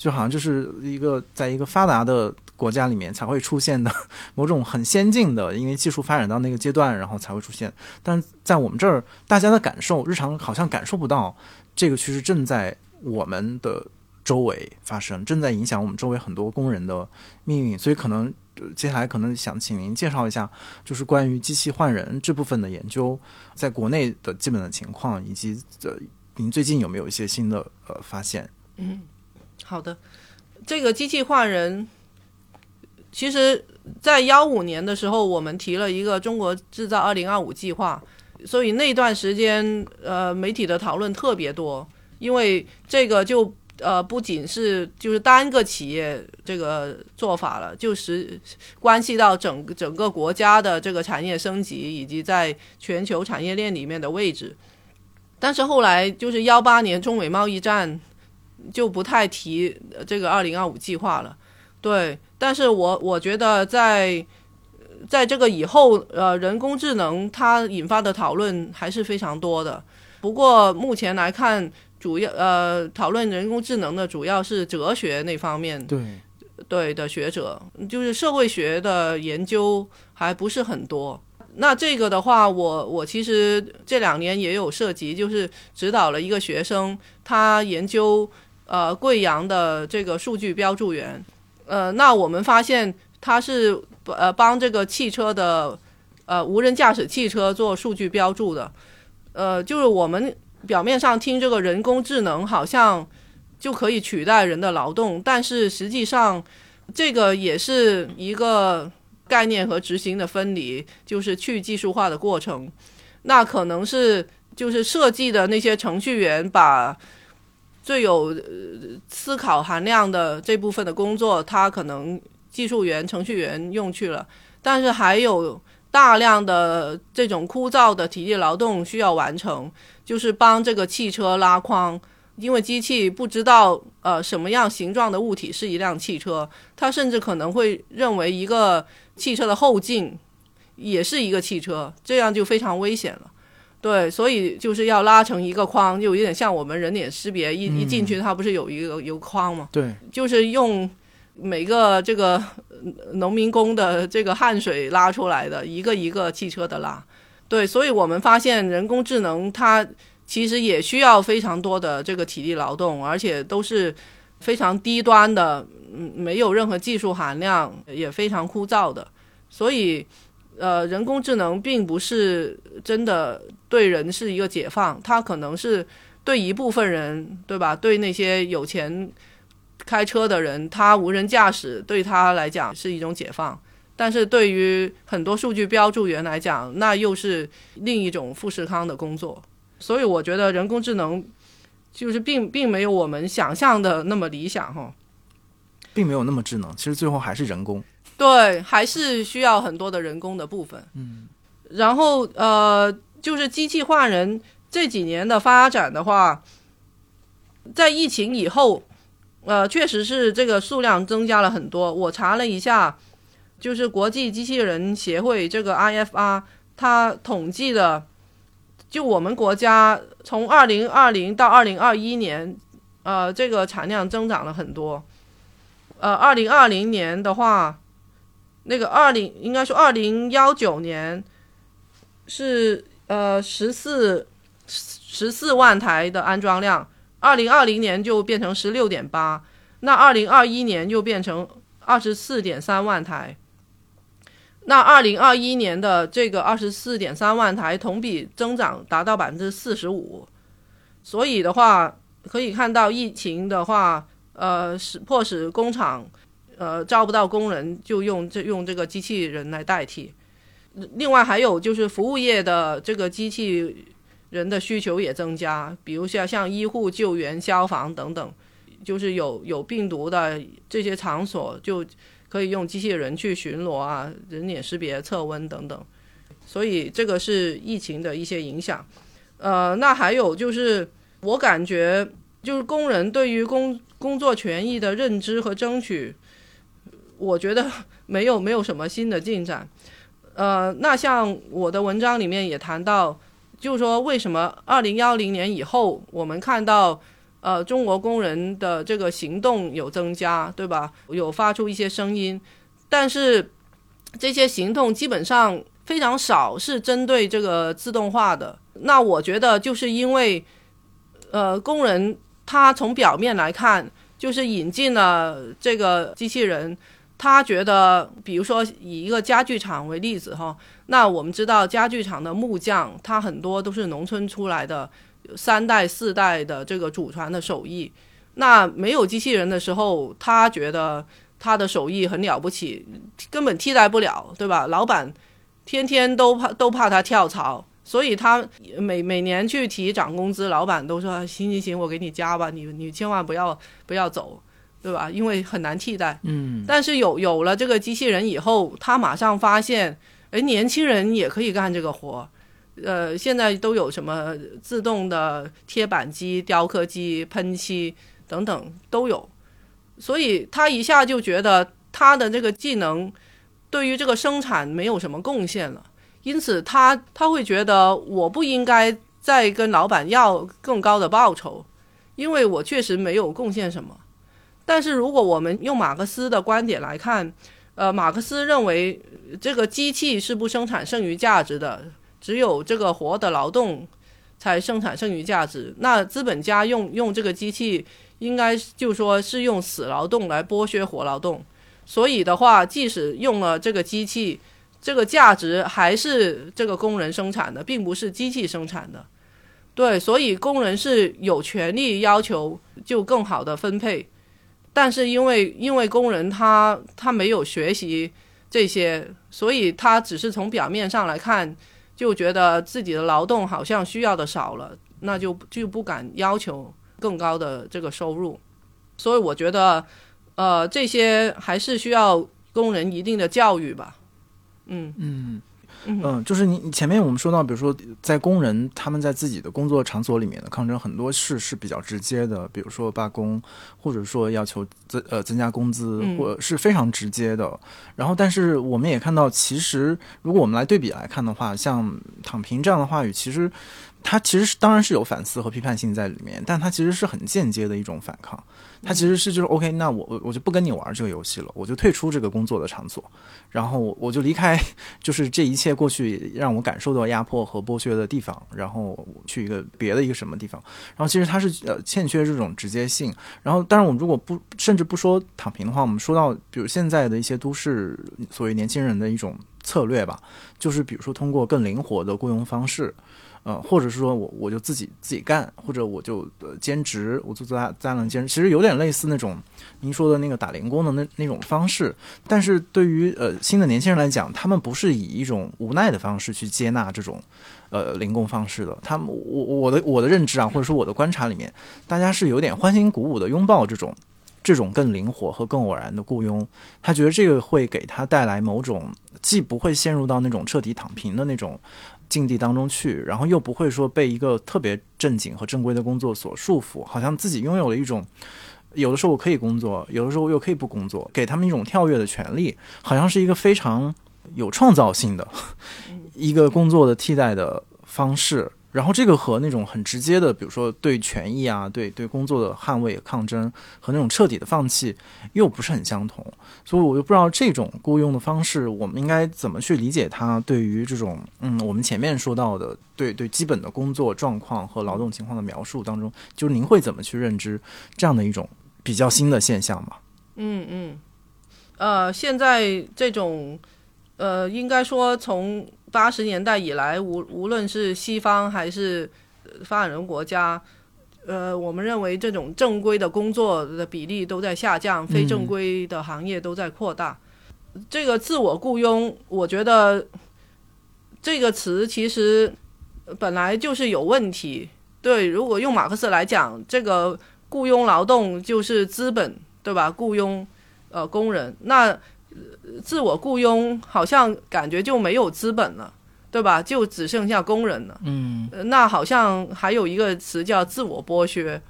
就好像就是一个在一个发达的国家里面才会出现的 某种很先进的，因为技术发展到那个阶段，然后才会出现。但在我们这儿，大家的感受，日常好像感受不到这个趋势正在我们的周围发生，正在影响我们周围很多工人的命运。所以可能接下来可能想请您介绍一下，就是关于机器换人这部分的研究，在国内的基本的情况，以及呃，您最近有没有一些新的呃发现？嗯，好的，这个机器换人，其实，在幺五年的时候，我们提了一个中国制造二零二五计划，所以那段时间，呃，媒体的讨论特别多，因为这个就呃不仅是就是单个企业这个做法了，就是关系到整个整个国家的这个产业升级以及在全球产业链里面的位置。但是后来就是幺八年中美贸易战。就不太提这个二零二五计划了，对。但是我我觉得在在这个以后，呃，人工智能它引发的讨论还是非常多的。不过目前来看，主要呃讨论人工智能的主要是哲学那方面，对对的学者，就是社会学的研究还不是很多。那这个的话，我我其实这两年也有涉及，就是指导了一个学生，他研究。呃，贵阳的这个数据标注员，呃，那我们发现他是呃帮这个汽车的呃无人驾驶汽车做数据标注的，呃，就是我们表面上听这个人工智能好像就可以取代人的劳动，但是实际上这个也是一个概念和执行的分离，就是去技术化的过程。那可能是就是设计的那些程序员把。最有思考含量的这部分的工作，他可能技术员、程序员用去了，但是还有大量的这种枯燥的体力劳动需要完成，就是帮这个汽车拉筐，因为机器不知道呃什么样形状的物体是一辆汽车，它甚至可能会认为一个汽车的后镜也是一个汽车，这样就非常危险了。对，所以就是要拉成一个框，就有点像我们人脸识别，一一进去它不是有一个有框吗？对，就是用每个这个农民工的这个汗水拉出来的，一个一个汽车的拉。对，所以我们发现人工智能它其实也需要非常多的这个体力劳动，而且都是非常低端的，嗯，没有任何技术含量，也非常枯燥的，所以。呃，人工智能并不是真的对人是一个解放，它可能是对一部分人，对吧？对那些有钱开车的人，他无人驾驶对他来讲是一种解放，但是对于很多数据标注员来讲，那又是另一种富士康的工作。所以我觉得人工智能就是并并没有我们想象的那么理想，哈，并没有那么智能，其实最后还是人工。对，还是需要很多的人工的部分。嗯，然后呃，就是机器换人这几年的发展的话，在疫情以后，呃，确实是这个数量增加了很多。我查了一下，就是国际机器人协会这个 IFR，它统计的，就我们国家从二零二零到二零二一年，呃，这个产量增长了很多。呃，二零二零年的话。那个二零应该说二零幺九年是呃十四十四万台的安装量，二零二零年就变成十六点八，那二零二一年又变成二十四点三万台，那二零二一年的这个二十四点三万台同比增长达到百分之四十五，所以的话可以看到疫情的话，呃使迫使工厂。呃，招不到工人，就用这用这个机器人来代替。另外还有就是服务业的这个机器人的需求也增加，比如像像医护、救援、消防等等，就是有有病毒的这些场所，就可以用机器人去巡逻啊，人脸识别、测温等等。所以这个是疫情的一些影响。呃，那还有就是我感觉，就是工人对于工工作权益的认知和争取。我觉得没有没有什么新的进展，呃，那像我的文章里面也谈到，就是说为什么二零幺零年以后，我们看到呃中国工人的这个行动有增加，对吧？有发出一些声音，但是这些行动基本上非常少是针对这个自动化的。那我觉得就是因为呃工人他从表面来看，就是引进了这个机器人。他觉得，比如说以一个家具厂为例子哈，那我们知道家具厂的木匠，他很多都是农村出来的，三代四代的这个祖传的手艺。那没有机器人的时候，他觉得他的手艺很了不起，根本替代不了，对吧？老板天天都怕都怕他跳槽，所以他每每年去提涨工资，老板都说行行行，我给你加吧，你你千万不要不要走。对吧？因为很难替代。嗯，但是有有了这个机器人以后，他马上发现，哎，年轻人也可以干这个活。呃，现在都有什么自动的贴板机、雕刻机、喷漆等等都有，所以他一下就觉得他的这个技能对于这个生产没有什么贡献了。因此，他他会觉得我不应该再跟老板要更高的报酬，因为我确实没有贡献什么。但是如果我们用马克思的观点来看，呃，马克思认为这个机器是不生产剩余价值的，只有这个活的劳动才生产剩余价值。那资本家用用这个机器，应该就说是用死劳动来剥削活劳动。所以的话，即使用了这个机器，这个价值还是这个工人生产的，并不是机器生产的。对，所以工人是有权利要求就更好的分配。但是因为因为工人他他没有学习这些，所以他只是从表面上来看，就觉得自己的劳动好像需要的少了，那就就不敢要求更高的这个收入。所以我觉得，呃，这些还是需要工人一定的教育吧。嗯嗯。嗯，就是你你前面我们说到，比如说在工人他们在自己的工作场所里面的抗争，很多事是比较直接的，比如说罢工，或者说要求增呃增加工资，或是非常直接的。然后，但是我们也看到，其实如果我们来对比来看的话，像躺平这样的话语，其实他其实是当然是有反思和批判性在里面，但他其实是很间接的一种反抗。他其实是就是 OK，那我我就不跟你玩这个游戏了，我就退出这个工作的场所，然后我就离开，就是这一切过去让我感受到压迫和剥削的地方，然后去一个别的一个什么地方。然后其实他是呃欠缺这种直接性。然后当然我们如果不甚至不说躺平的话，我们说到比如现在的一些都市所谓年轻人的一种策略吧，就是比如说通过更灵活的雇佣方式。呃，或者是说我我就自己自己干，或者我就呃兼职，我做做大大量兼职，其实有点类似那种您说的那个打零工的那那种方式。但是对于呃新的年轻人来讲，他们不是以一种无奈的方式去接纳这种呃零工方式的。他们我我的我的认知啊，或者说我的观察里面，大家是有点欢欣鼓舞的拥抱这种这种更灵活和更偶然的雇佣。他觉得这个会给他带来某种既不会陷入到那种彻底躺平的那种。境地当中去，然后又不会说被一个特别正经和正规的工作所束缚，好像自己拥有了一种，有的时候我可以工作，有的时候我又可以不工作，给他们一种跳跃的权利，好像是一个非常有创造性的 一个工作的替代的方式。然后这个和那种很直接的，比如说对权益啊、对对工作的捍卫、抗争和那种彻底的放弃，又不是很相同。所以我就不知道这种雇佣的方式，我们应该怎么去理解它？对于这种嗯，我们前面说到的对对基本的工作状况和劳动情况的描述当中，就是您会怎么去认知这样的一种比较新的现象吗？嗯嗯，呃，现在这种呃，应该说从。八十年代以来，无无论是西方还是发展中国家，呃，我们认为这种正规的工作的比例都在下降，非正规的行业都在扩大。这个自我雇佣，我觉得这个词其实本来就是有问题。对，如果用马克思来讲，这个雇佣劳动就是资本，对吧？雇佣呃工人，那。自我雇佣好像感觉就没有资本了，对吧？就只剩下工人了。嗯，那好像还有一个词叫自我剥削，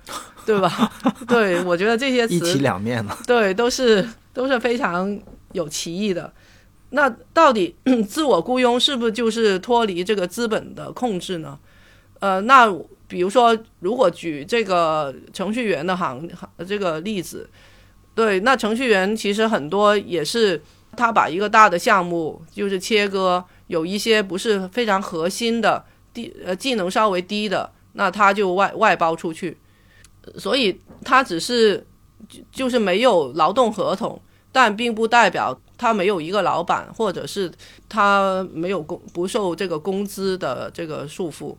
对吧？对，我觉得这些词一体两面了。对，都是都是非常有歧义的。那到底 自我雇佣是不是就是脱离这个资本的控制呢？呃，那比如说，如果举这个程序员的行这个例子，对，那程序员其实很多也是他把一个大的项目就是切割，有一些不是非常核心的低呃技能稍微低的，那他就外外包出去，所以他只是就是没有劳动合同，但并不代表他没有一个老板，或者是他没有工不受这个工资的这个束缚。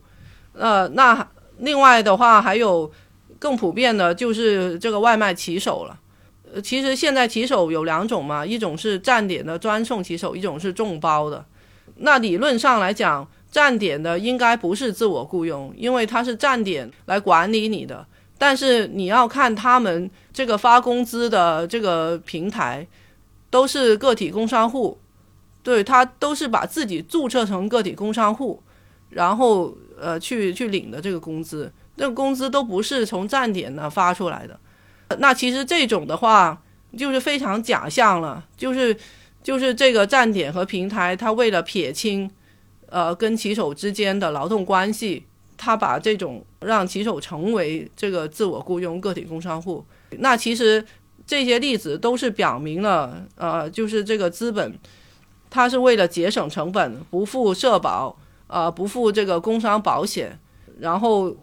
呃，那另外的话还有更普遍的就是这个外卖骑手了。其实现在骑手有两种嘛，一种是站点的专送骑手，一种是众包的。那理论上来讲，站点的应该不是自我雇佣，因为他是站点来管理你的。但是你要看他们这个发工资的这个平台都是个体工商户，对他都是把自己注册成个体工商户，然后。呃，去去领的这个工资，这工资都不是从站点呢发出来的。那其实这种的话，就是非常假象了。就是就是这个站点和平台，他为了撇清呃跟骑手之间的劳动关系，他把这种让骑手成为这个自我雇佣个体工商户。那其实这些例子都是表明了，呃，就是这个资本，他是为了节省成本，不付社保。呃，不付这个工伤保险，然后，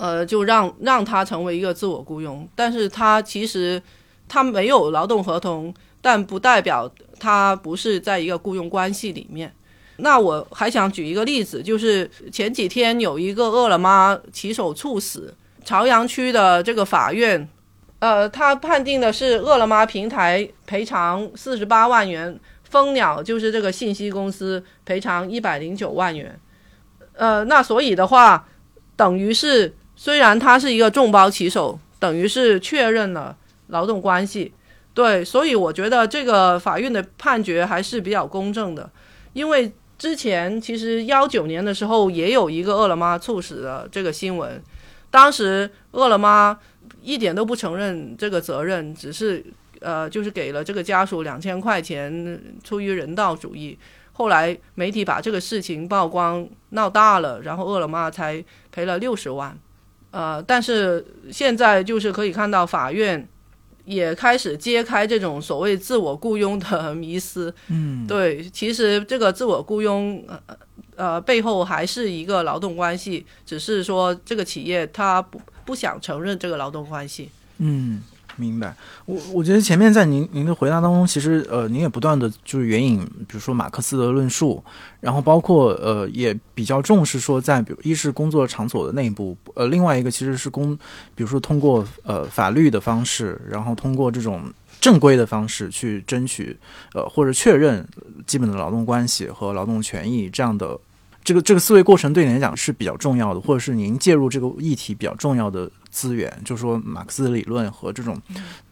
呃，就让让他成为一个自我雇佣，但是他其实他没有劳动合同，但不代表他不是在一个雇佣关系里面。那我还想举一个例子，就是前几天有一个饿了么骑手猝死，朝阳区的这个法院，呃，他判定的是饿了么平台赔偿四十八万元。蜂鸟就是这个信息公司赔偿一百零九万元，呃，那所以的话，等于是虽然他是一个众包骑手，等于是确认了劳动关系，对，所以我觉得这个法院的判决还是比较公正的，因为之前其实幺九年的时候也有一个饿了么猝死的这个新闻，当时饿了么一点都不承认这个责任，只是。呃，就是给了这个家属两千块钱，出于人道主义。后来媒体把这个事情曝光，闹大了，然后饿了么才赔了六十万。呃，但是现在就是可以看到，法院也开始揭开这种所谓自我雇佣的 迷思。嗯，对，其实这个自我雇佣，呃呃，背后还是一个劳动关系，只是说这个企业他不不想承认这个劳动关系。嗯。明白，我我觉得前面在您您的回答当中，其实呃，您也不断的就是援引，比如说马克思的论述，然后包括呃，也比较重视说，在比如一是工作场所的内部，呃，另外一个其实是工，比如说通过呃法律的方式，然后通过这种正规的方式去争取呃或者确认基本的劳动关系和劳动权益这样的。这个这个思维过程对你来讲是比较重要的，或者是您介入这个议题比较重要的资源，就是说马克思理论和这种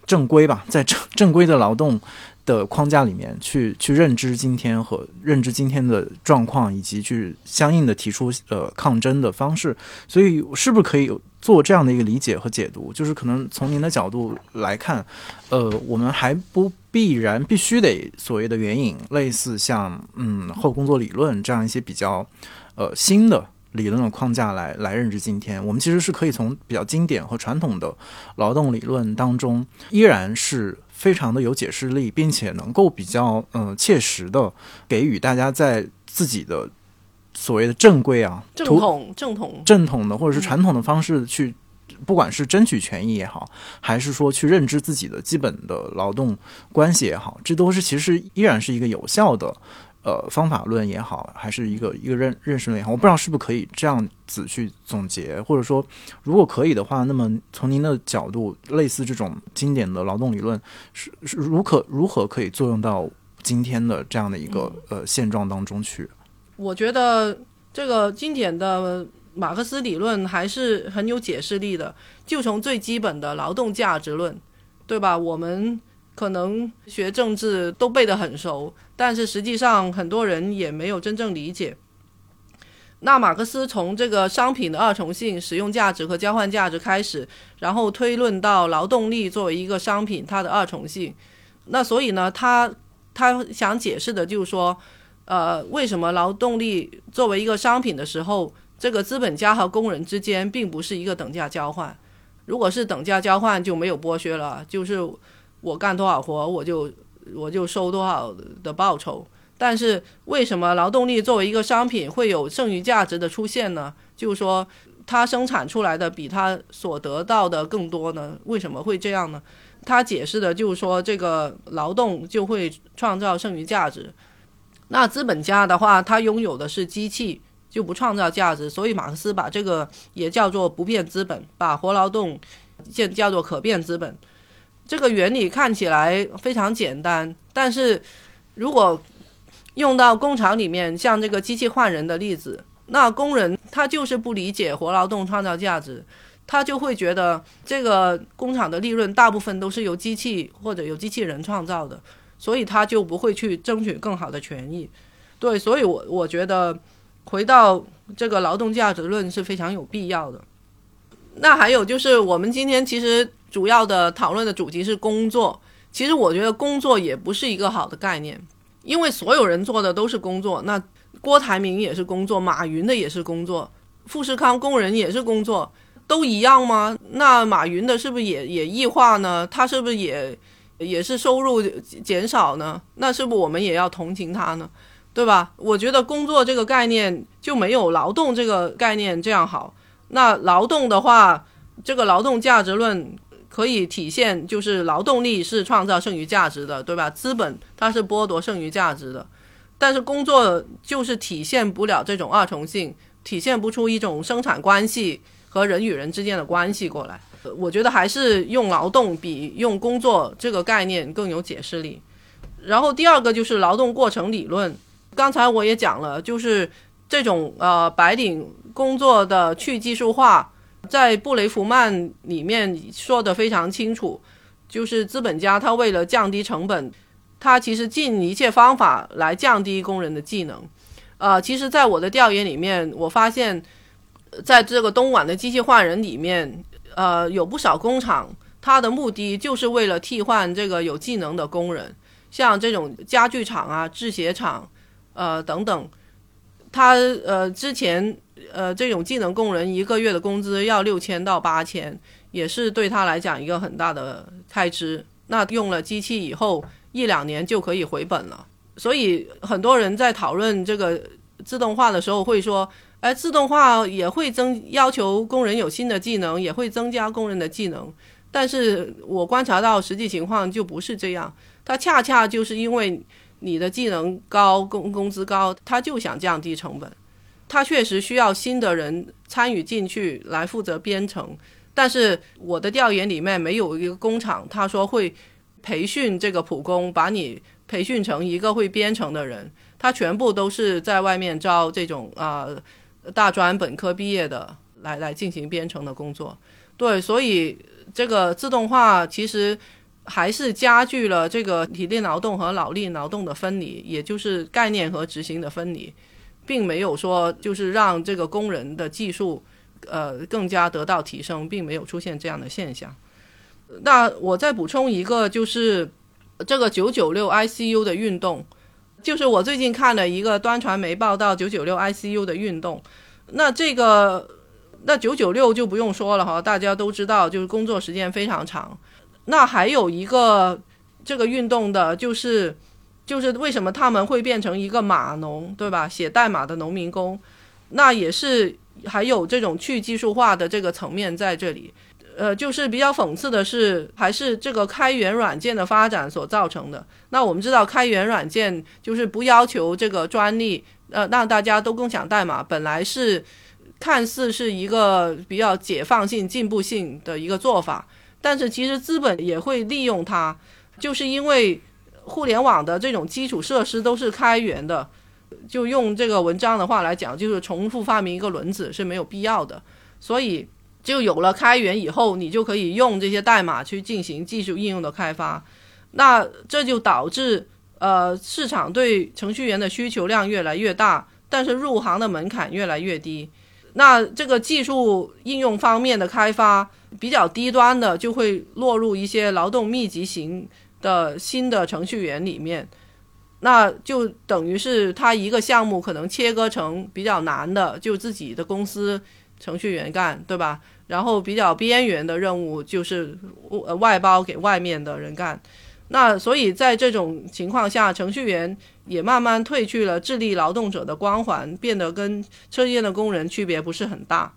正规吧，在正正规的劳动的框架里面去去认知今天和认知今天的状况，以及去相应的提出呃抗争的方式。所以是不是可以有做这样的一个理解和解读？就是可能从您的角度来看，呃，我们还不。必然必须得所谓的援引类似像嗯后工作理论这样一些比较呃新的理论的框架来来认知今天，我们其实是可以从比较经典和传统的劳动理论当中，依然是非常的有解释力，并且能够比较嗯切实的给予大家在自己的所谓的正规啊正统正统正统的或者是传统的方式去。不管是争取权益也好，还是说去认知自己的基本的劳动关系也好，这都是其实依然是一个有效的呃方法论也好，还是一个一个认认识论也好。我不知道是不是可以这样子去总结，或者说如果可以的话，那么从您的角度，类似这种经典的劳动理论是是如何如何可以作用到今天的这样的一个呃现状当中去？我觉得这个经典的。马克思理论还是很有解释力的，就从最基本的劳动价值论，对吧？我们可能学政治都背得很熟，但是实际上很多人也没有真正理解。那马克思从这个商品的二重性、使用价值和交换价值开始，然后推论到劳动力作为一个商品它的二重性。那所以呢，他他想解释的就是说，呃，为什么劳动力作为一个商品的时候？这个资本家和工人之间并不是一个等价交换。如果是等价交换，就没有剥削了，就是我干多少活，我就我就收多少的报酬。但是为什么劳动力作为一个商品会有剩余价值的出现呢？就是说，它生产出来的比它所得到的更多呢？为什么会这样呢？他解释的就是说，这个劳动就会创造剩余价值。那资本家的话，他拥有的是机器，就不创造价值。所以马克思把这个也叫做不变资本，把活劳动叫叫做可变资本。这个原理看起来非常简单，但是如果用到工厂里面，像这个机器换人的例子，那工人他就是不理解活劳动创造价值，他就会觉得这个工厂的利润大部分都是由机器或者由机器人创造的。所以他就不会去争取更好的权益，对，所以我我觉得回到这个劳动价值论是非常有必要的。那还有就是我们今天其实主要的讨论的主题是工作，其实我觉得工作也不是一个好的概念，因为所有人做的都是工作，那郭台铭也是工作，马云的也是工作，富士康工人也是工作，都一样吗？那马云的是不是也也异化呢？他是不是也？也是收入减少呢，那是不是我们也要同情他呢？对吧？我觉得工作这个概念就没有劳动这个概念这样好。那劳动的话，这个劳动价值论可以体现，就是劳动力是创造剩余价值的，对吧？资本它是剥夺剩余价值的，但是工作就是体现不了这种二重性，体现不出一种生产关系和人与人之间的关系过来。我觉得还是用劳动比用工作这个概念更有解释力。然后第二个就是劳动过程理论，刚才我也讲了，就是这种呃白领工作的去技术化，在布雷弗曼里面说的非常清楚，就是资本家他为了降低成本，他其实尽一切方法来降低工人的技能。呃，其实，在我的调研里面，我发现，在这个东莞的机器换人里面。呃，有不少工厂，它的目的就是为了替换这个有技能的工人，像这种家具厂啊、制鞋厂，呃等等，他呃之前呃这种技能工人一个月的工资要六千到八千，也是对他来讲一个很大的开支。那用了机器以后，一两年就可以回本了。所以很多人在讨论这个自动化的时候会说。哎自动化也会增要求工人有新的技能，也会增加工人的技能。但是我观察到实际情况就不是这样，它恰恰就是因为你的技能高，工工资高，他就想降低成本。他确实需要新的人参与进去来负责编程。但是我的调研里面没有一个工厂，他说会培训这个普工，把你培训成一个会编程的人。他全部都是在外面招这种啊。大专本科毕业的来来进行编程的工作，对，所以这个自动化其实还是加剧了这个体力劳动和脑力劳动的分离，也就是概念和执行的分离，并没有说就是让这个工人的技术呃更加得到提升，并没有出现这样的现象。那我再补充一个，就是这个九九六 ICU 的运动。就是我最近看了一个端传媒报道九九六 ICU 的运动，那这个那九九六就不用说了哈，大家都知道，就是工作时间非常长。那还有一个这个运动的，就是就是为什么他们会变成一个码农，对吧？写代码的农民工，那也是还有这种去技术化的这个层面在这里。呃，就是比较讽刺的是，还是这个开源软件的发展所造成的。那我们知道，开源软件就是不要求这个专利，呃，让大家都共享代码，本来是看似是一个比较解放性、进步性的一个做法。但是其实资本也会利用它，就是因为互联网的这种基础设施都是开源的，就用这个文章的话来讲，就是重复发明一个轮子是没有必要的，所以。就有了开源以后，你就可以用这些代码去进行技术应用的开发，那这就导致呃市场对程序员的需求量越来越大，但是入行的门槛越来越低。那这个技术应用方面的开发比较低端的，就会落入一些劳动密集型的新的程序员里面。那就等于是他一个项目可能切割成比较难的，就自己的公司程序员干，对吧？然后比较边缘的任务就是外包给外面的人干。那所以在这种情况下，程序员也慢慢褪去了智力劳动者的光环，变得跟车间的工人区别不是很大。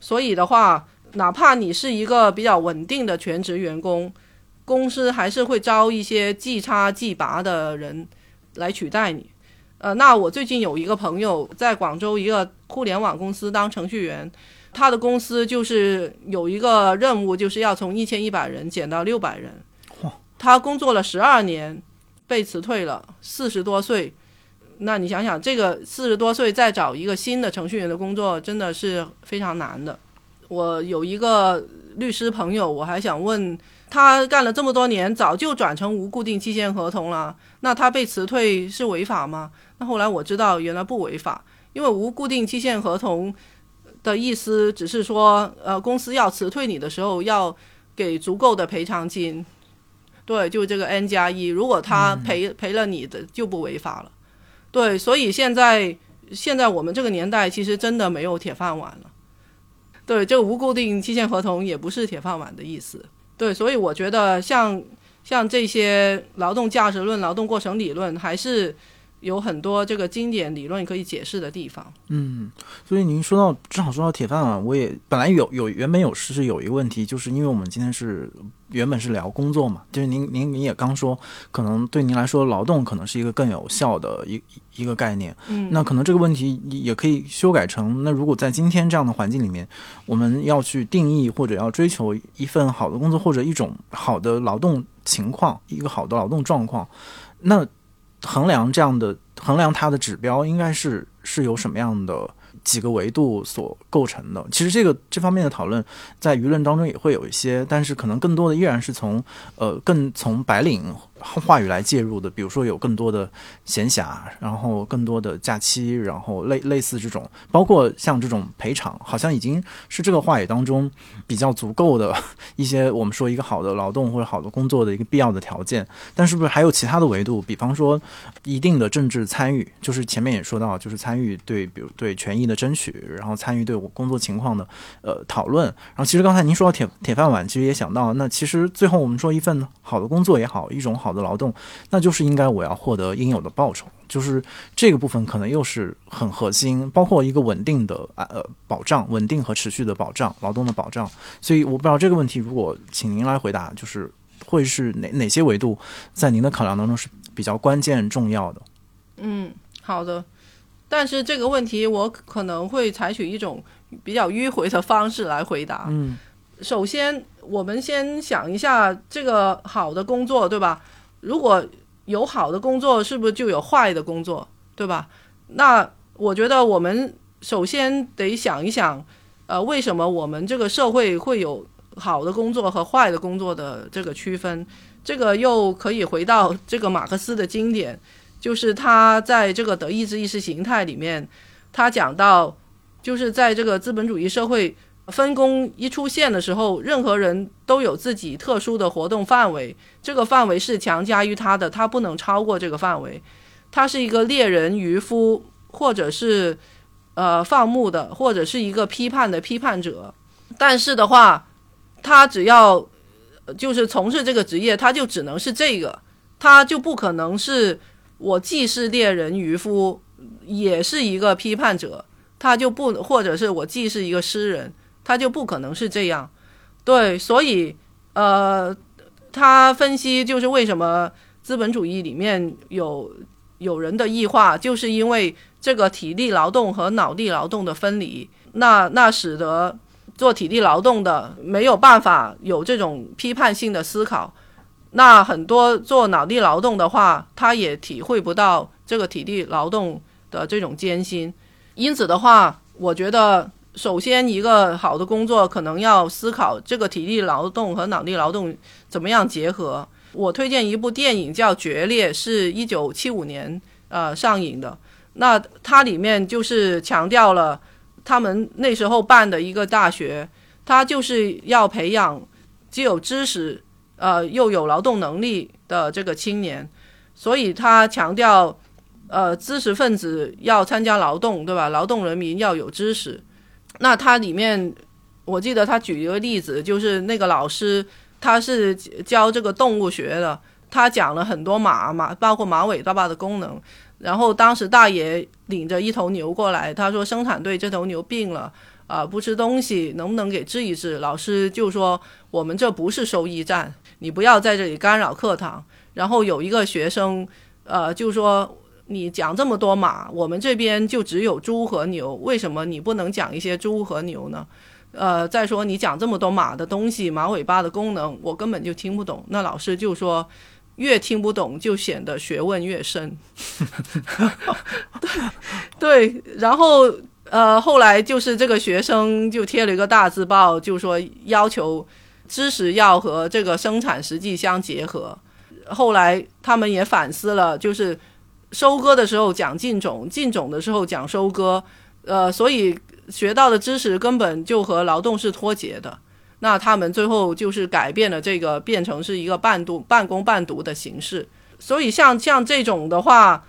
所以的话，哪怕你是一个比较稳定的全职员工，公司还是会招一些即插即拔的人来取代你。呃，那我最近有一个朋友在广州一个互联网公司当程序员，他的公司就是有一个任务，就是要从一千一百人减到六百人。他工作了十二年，被辞退了，四十多岁。那你想想，这个四十多岁再找一个新的程序员的工作，真的是非常难的。我有一个律师朋友，我还想问他，干了这么多年，早就转成无固定期限合同了，那他被辞退是违法吗？那后来我知道，原来不违法，因为无固定期限合同的意思只是说，呃，公司要辞退你的时候要给足够的赔偿金。对，就这个 N 加一，如果他赔赔了你的，就不违法了。对，所以现在现在我们这个年代，其实真的没有铁饭碗了。对，这个无固定期限合同也不是铁饭碗的意思。对，所以我觉得像像这些劳动价值论、劳动过程理论，还是。有很多这个经典理论可以解释的地方。嗯，所以您说到正好说到铁饭碗，我也本来有有原本有是有一个问题，就是因为我们今天是原本是聊工作嘛，就是您您您也刚说，可能对您来说劳动可能是一个更有效的一一个概念。嗯，那可能这个问题也可以修改成，那如果在今天这样的环境里面，我们要去定义或者要追求一份好的工作或者一种好的劳动情况，一个好的劳动状况，那。衡量这样的衡量它的指标，应该是是由什么样的几个维度所构成的？其实这个这方面的讨论在舆论当中也会有一些，但是可能更多的依然是从呃更从白领。话语来介入的，比如说有更多的闲暇，然后更多的假期，然后类类似这种，包括像这种赔偿，好像已经是这个话语当中比较足够的一些我们说一个好的劳动或者好的工作的一个必要的条件。但是不是还有其他的维度？比方说一定的政治参与，就是前面也说到，就是参与对比如对权益的争取，然后参与对我工作情况的呃讨论。然后其实刚才您说到铁铁饭碗，其实也想到，那其实最后我们说一份好的工作也好，一种好。的劳动，那就是应该我要获得应有的报酬，就是这个部分可能又是很核心，包括一个稳定的呃保障，稳定和持续的保障，劳动的保障。所以我不知道这个问题，如果请您来回答，就是会是哪哪些维度在您的考量当中是比较关键重要的？嗯，好的。但是这个问题我可能会采取一种比较迂回的方式来回答。嗯。首先，我们先想一下这个好的工作，对吧？如果有好的工作，是不是就有坏的工作，对吧？那我觉得我们首先得想一想，呃，为什么我们这个社会会有好的工作和坏的工作的这个区分？这个又可以回到这个马克思的经典，就是他在这个德意志意识形态里面，他讲到，就是在这个资本主义社会。分工一出现的时候，任何人都有自己特殊的活动范围，这个范围是强加于他的，他不能超过这个范围。他是一个猎人、渔夫，或者是呃放牧的，或者是一个批判的批判者。但是的话，他只要就是从事这个职业，他就只能是这个，他就不可能是我既是猎人、渔夫，也是一个批判者，他就不或者是我既是一个诗人。他就不可能是这样，对，所以，呃，他分析就是为什么资本主义里面有有人的异化，就是因为这个体力劳动和脑力劳动的分离，那那使得做体力劳动的没有办法有这种批判性的思考，那很多做脑力劳动的话，他也体会不到这个体力劳动的这种艰辛，因此的话，我觉得。首先，一个好的工作可能要思考这个体力劳动和脑力劳动怎么样结合。我推荐一部电影叫《决裂》，是一九七五年呃上映的。那它里面就是强调了他们那时候办的一个大学，它就是要培养既有知识呃又有劳动能力的这个青年。所以他强调，呃，知识分子要参加劳动，对吧？劳动人民要有知识。那他里面，我记得他举一个例子，就是那个老师他是教这个动物学的，他讲了很多马马，包括马尾巴巴的功能。然后当时大爷领着一头牛过来，他说生产队这头牛病了。啊，不吃东西，能不能给治一治？老师就说我们这不是收医站，你不要在这里干扰课堂。然后有一个学生，呃，就说你讲这么多马，我们这边就只有猪和牛，为什么你不能讲一些猪和牛呢？呃，再说你讲这么多马的东西，马尾巴的功能，我根本就听不懂。那老师就说，越听不懂就显得学问越深。对，然后。呃，后来就是这个学生就贴了一个大字报，就说要求知识要和这个生产实际相结合。后来他们也反思了，就是收割的时候讲进种，进种的时候讲收割，呃，所以学到的知识根本就和劳动是脱节的。那他们最后就是改变了这个，变成是一个半读半工半读的形式。所以像像这种的话。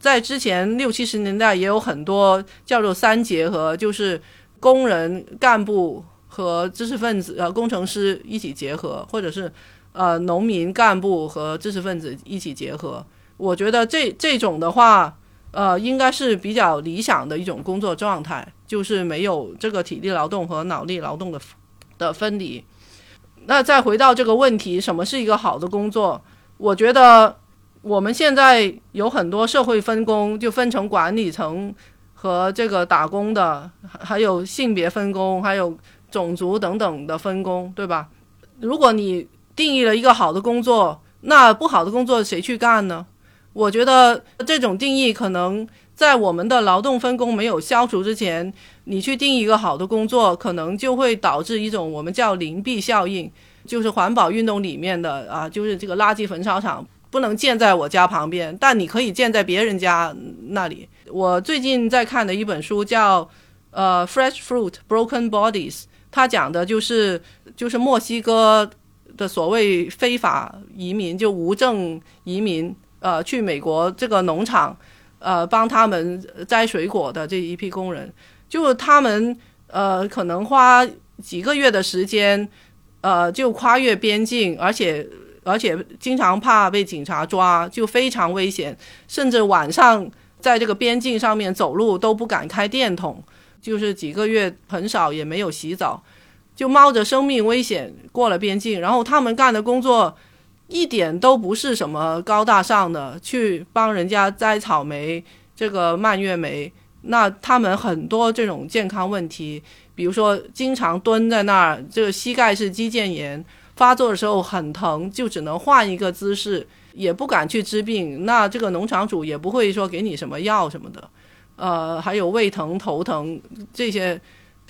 在之前六七十年代也有很多叫做三结合，就是工人、干部和知识分子呃工程师一起结合，或者是呃农民干部和知识分子一起结合。我觉得这这种的话，呃，应该是比较理想的一种工作状态，就是没有这个体力劳动和脑力劳动的的分离。那再回到这个问题，什么是一个好的工作？我觉得。我们现在有很多社会分工，就分成管理层和这个打工的，还有性别分工，还有种族等等的分工，对吧？如果你定义了一个好的工作，那不好的工作谁去干呢？我觉得这种定义可能在我们的劳动分工没有消除之前，你去定一个好的工作，可能就会导致一种我们叫邻避效应，就是环保运动里面的啊，就是这个垃圾焚烧厂。不能建在我家旁边，但你可以建在别人家那里。我最近在看的一本书叫《呃 Fresh Fruit Broken Bodies》，它讲的就是就是墨西哥的所谓非法移民，就无证移民，呃，去美国这个农场，呃，帮他们摘水果的这一批工人，就他们呃可能花几个月的时间，呃，就跨越边境，而且。而且经常怕被警察抓，就非常危险，甚至晚上在这个边境上面走路都不敢开电筒，就是几个月很少也没有洗澡，就冒着生命危险过了边境。然后他们干的工作一点都不是什么高大上的，去帮人家摘草莓，这个蔓越莓，那他们很多这种健康问题，比如说经常蹲在那儿，这个膝盖是肌腱炎。发作的时候很疼，就只能换一个姿势，也不敢去治病。那这个农场主也不会说给你什么药什么的，呃，还有胃疼、头疼这些，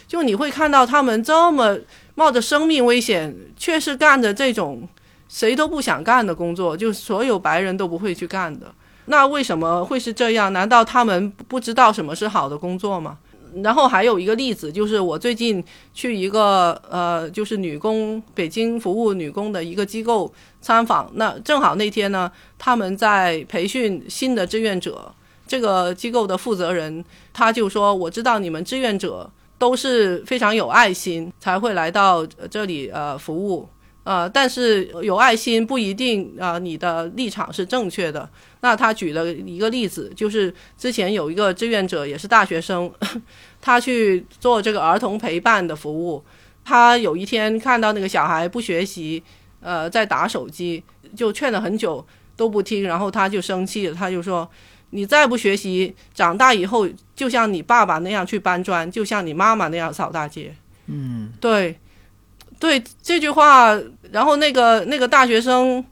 就你会看到他们这么冒着生命危险，却是干着这种谁都不想干的工作，就所有白人都不会去干的。那为什么会是这样？难道他们不知道什么是好的工作吗？然后还有一个例子，就是我最近去一个呃，就是女工北京服务女工的一个机构参访。那正好那天呢，他们在培训新的志愿者。这个机构的负责人他就说：“我知道你们志愿者都是非常有爱心，才会来到这里呃服务。呃，但是有爱心不一定啊，你的立场是正确的。”那他举了一个例子，就是之前有一个志愿者，也是大学生，他去做这个儿童陪伴的服务。他有一天看到那个小孩不学习，呃，在打手机，就劝了很久都不听，然后他就生气了，他就说：“你再不学习，长大以后就像你爸爸那样去搬砖，就像你妈妈那样扫大街。”嗯，对，对这句话，然后那个那个大学生。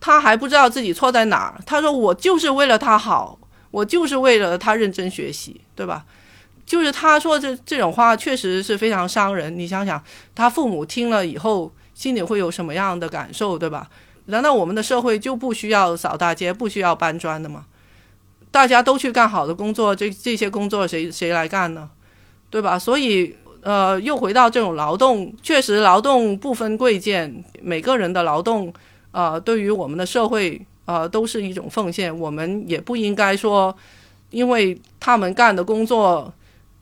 他还不知道自己错在哪儿。他说：“我就是为了他好，我就是为了他认真学习，对吧？”就是他说这这种话确实是非常伤人。你想想，他父母听了以后心里会有什么样的感受，对吧？难道我们的社会就不需要扫大街、不需要搬砖的吗？大家都去干好的工作，这这些工作谁谁来干呢？对吧？所以，呃，又回到这种劳动，确实劳动不分贵贱，每个人的劳动。呃，对于我们的社会呃，都是一种奉献。我们也不应该说，因为他们干的工作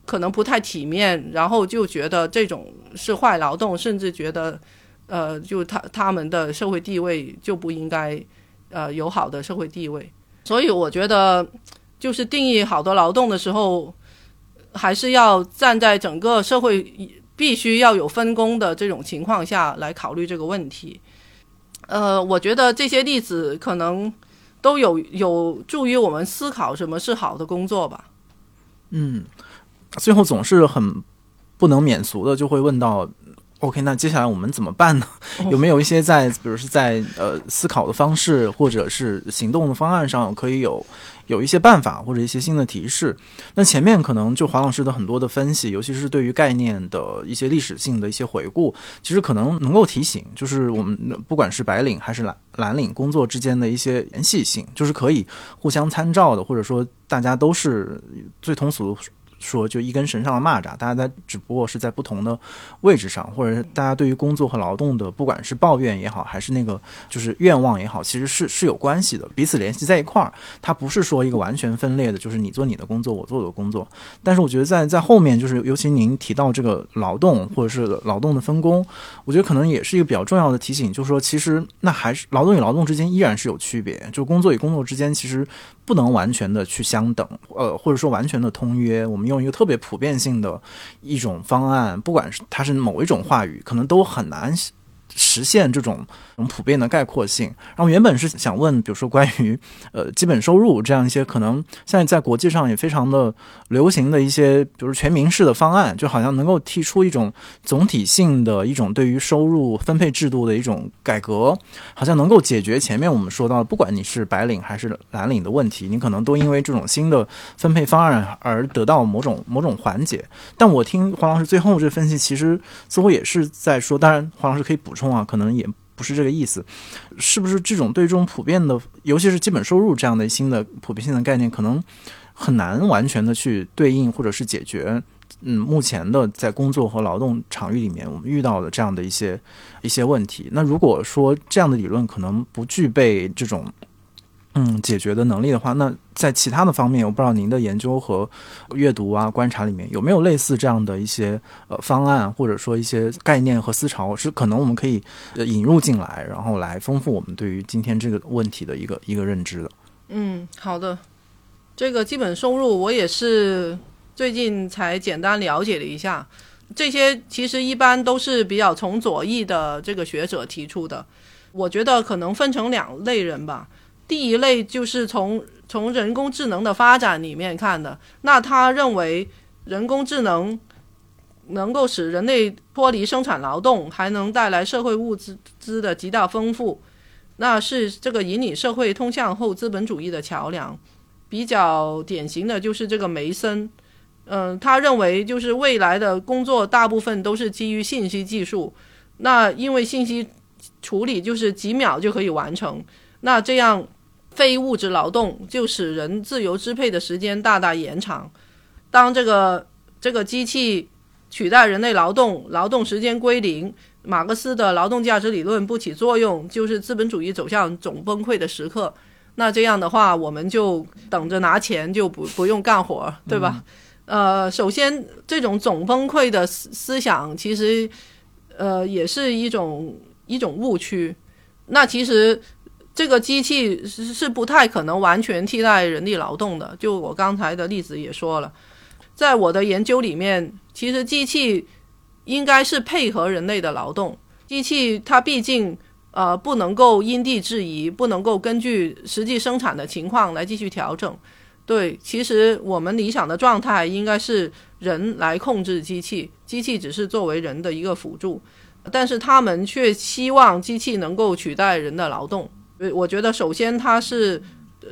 可能不太体面，然后就觉得这种是坏劳动，甚至觉得，呃，就他他们的社会地位就不应该，呃，有好的社会地位。所以我觉得，就是定义好多劳动的时候，还是要站在整个社会必须要有分工的这种情况下来考虑这个问题。呃，我觉得这些例子可能都有有助于我们思考什么是好的工作吧。嗯，最后总是很不能免俗的，就会问到：OK，那接下来我们怎么办呢？有没有一些在，比如是在呃思考的方式，或者是行动的方案上，可以有？有一些办法或者一些新的提示。那前面可能就黄老师的很多的分析，尤其是对于概念的一些历史性的一些回顾，其实可能能够提醒，就是我们不管是白领还是蓝蓝领工作之间的一些联系性，就是可以互相参照的，或者说大家都是最通俗。说就一根绳上的蚂蚱，大家在只不过是在不同的位置上，或者大家对于工作和劳动的，不管是抱怨也好，还是那个就是愿望也好，其实是是有关系的，彼此联系在一块儿。它不是说一个完全分裂的，就是你做你的工作，我做我的工作。但是我觉得在在后面，就是尤其您提到这个劳动或者是劳动的分工，我觉得可能也是一个比较重要的提醒，就是说其实那还是劳动与劳动之间依然是有区别，就工作与工作之间其实。不能完全的去相等，呃，或者说完全的通约。我们用一个特别普遍性的一种方案，不管是它是某一种话语，可能都很难。实现这种普遍的概括性。然后原本是想问，比如说关于呃基本收入这样一些可能现在在国际上也非常的流行的一些，比如全民式的方案，就好像能够提出一种总体性的一种对于收入分配制度的一种改革，好像能够解决前面我们说到的，不管你是白领还是蓝领的问题，你可能都因为这种新的分配方案而得到某种某种缓解。但我听黄老师最后这分析，其实似乎也是在说，当然黄老师可以补充。啊，可能也不是这个意思，是不是这种对这种普遍的，尤其是基本收入这样的新的普遍性的概念，可能很难完全的去对应或者是解决，嗯，目前的在工作和劳动场域里面我们遇到的这样的一些一些问题。那如果说这样的理论可能不具备这种。嗯，解决的能力的话，那在其他的方面，我不知道您的研究和阅读啊、观察里面有没有类似这样的一些呃方案，或者说一些概念和思潮，是可能我们可以引入进来，然后来丰富我们对于今天这个问题的一个一个认知的。嗯，好的。这个基本收入我也是最近才简单了解了一下，这些其实一般都是比较从左翼的这个学者提出的，我觉得可能分成两类人吧。第一类就是从从人工智能的发展里面看的，那他认为人工智能能够使人类脱离生产劳动，还能带来社会物资资的极大丰富，那是这个引领社会通向后资本主义的桥梁。比较典型的就是这个梅森，嗯，他认为就是未来的工作大部分都是基于信息技术，那因为信息处理就是几秒就可以完成，那这样。非物质劳动就使人自由支配的时间大大延长。当这个这个机器取代人类劳动，劳动时间归零，马克思的劳动价值理论不起作用，就是资本主义走向总崩溃的时刻。那这样的话，我们就等着拿钱，就不不用干活，对吧？呃，首先，这种总崩溃的思思想，其实呃也是一种一种误区。那其实。这个机器是是不太可能完全替代人力劳动的。就我刚才的例子也说了，在我的研究里面，其实机器应该是配合人类的劳动。机器它毕竟呃不能够因地制宜，不能够根据实际生产的情况来继续调整。对，其实我们理想的状态应该是人来控制机器，机器只是作为人的一个辅助，但是他们却希望机器能够取代人的劳动。我觉得，首先，它是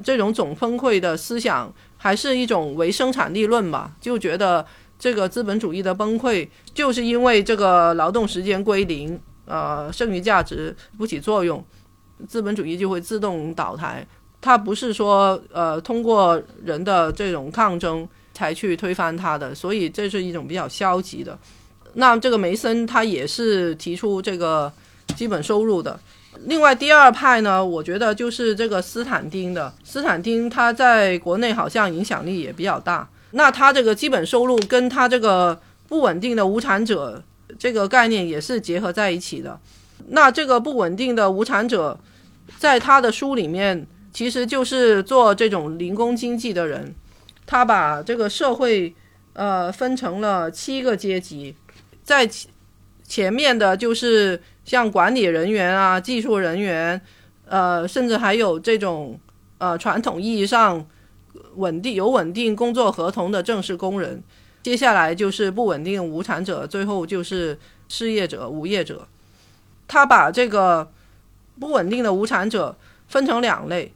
这种总崩溃的思想，还是一种唯生产力论吧？就觉得这个资本主义的崩溃，就是因为这个劳动时间归零，呃，剩余价值不起作用，资本主义就会自动倒台。它不是说呃通过人的这种抗争才去推翻它的，所以这是一种比较消极的。那这个梅森他也是提出这个基本收入的。另外第二派呢，我觉得就是这个斯坦丁的。斯坦丁他在国内好像影响力也比较大。那他这个基本收入跟他这个不稳定的无产者这个概念也是结合在一起的。那这个不稳定的无产者，在他的书里面，其实就是做这种零工经济的人。他把这个社会呃分成了七个阶级，在前面的就是像管理人员啊、技术人员，呃，甚至还有这种呃传统意义上稳定有稳定工作合同的正式工人。接下来就是不稳定无产者，最后就是失业者、无业者。他把这个不稳定的无产者分成两类，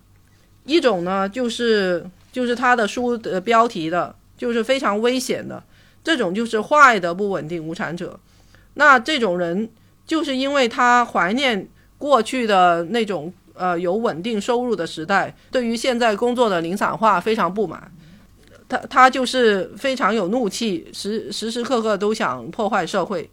一种呢就是就是他的书的标题的，就是非常危险的这种，就是坏的不稳定无产者。那这种人就是因为他怀念过去的那种呃有稳定收入的时代，对于现在工作的零散化非常不满，他他就是非常有怒气，时时时刻刻都想破坏社会。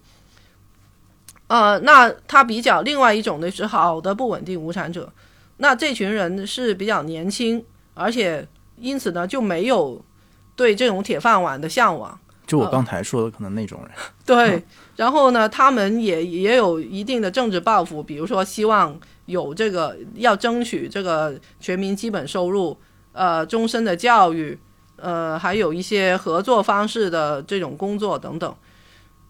呃，那他比较另外一种的是好的不稳定无产者，那这群人是比较年轻，而且因此呢就没有对这种铁饭碗的向往。就我刚才说的，可能那种人，对，然后呢，他们也也有一定的政治抱负，比如说希望有这个要争取这个全民基本收入，呃，终身的教育，呃，还有一些合作方式的这种工作等等，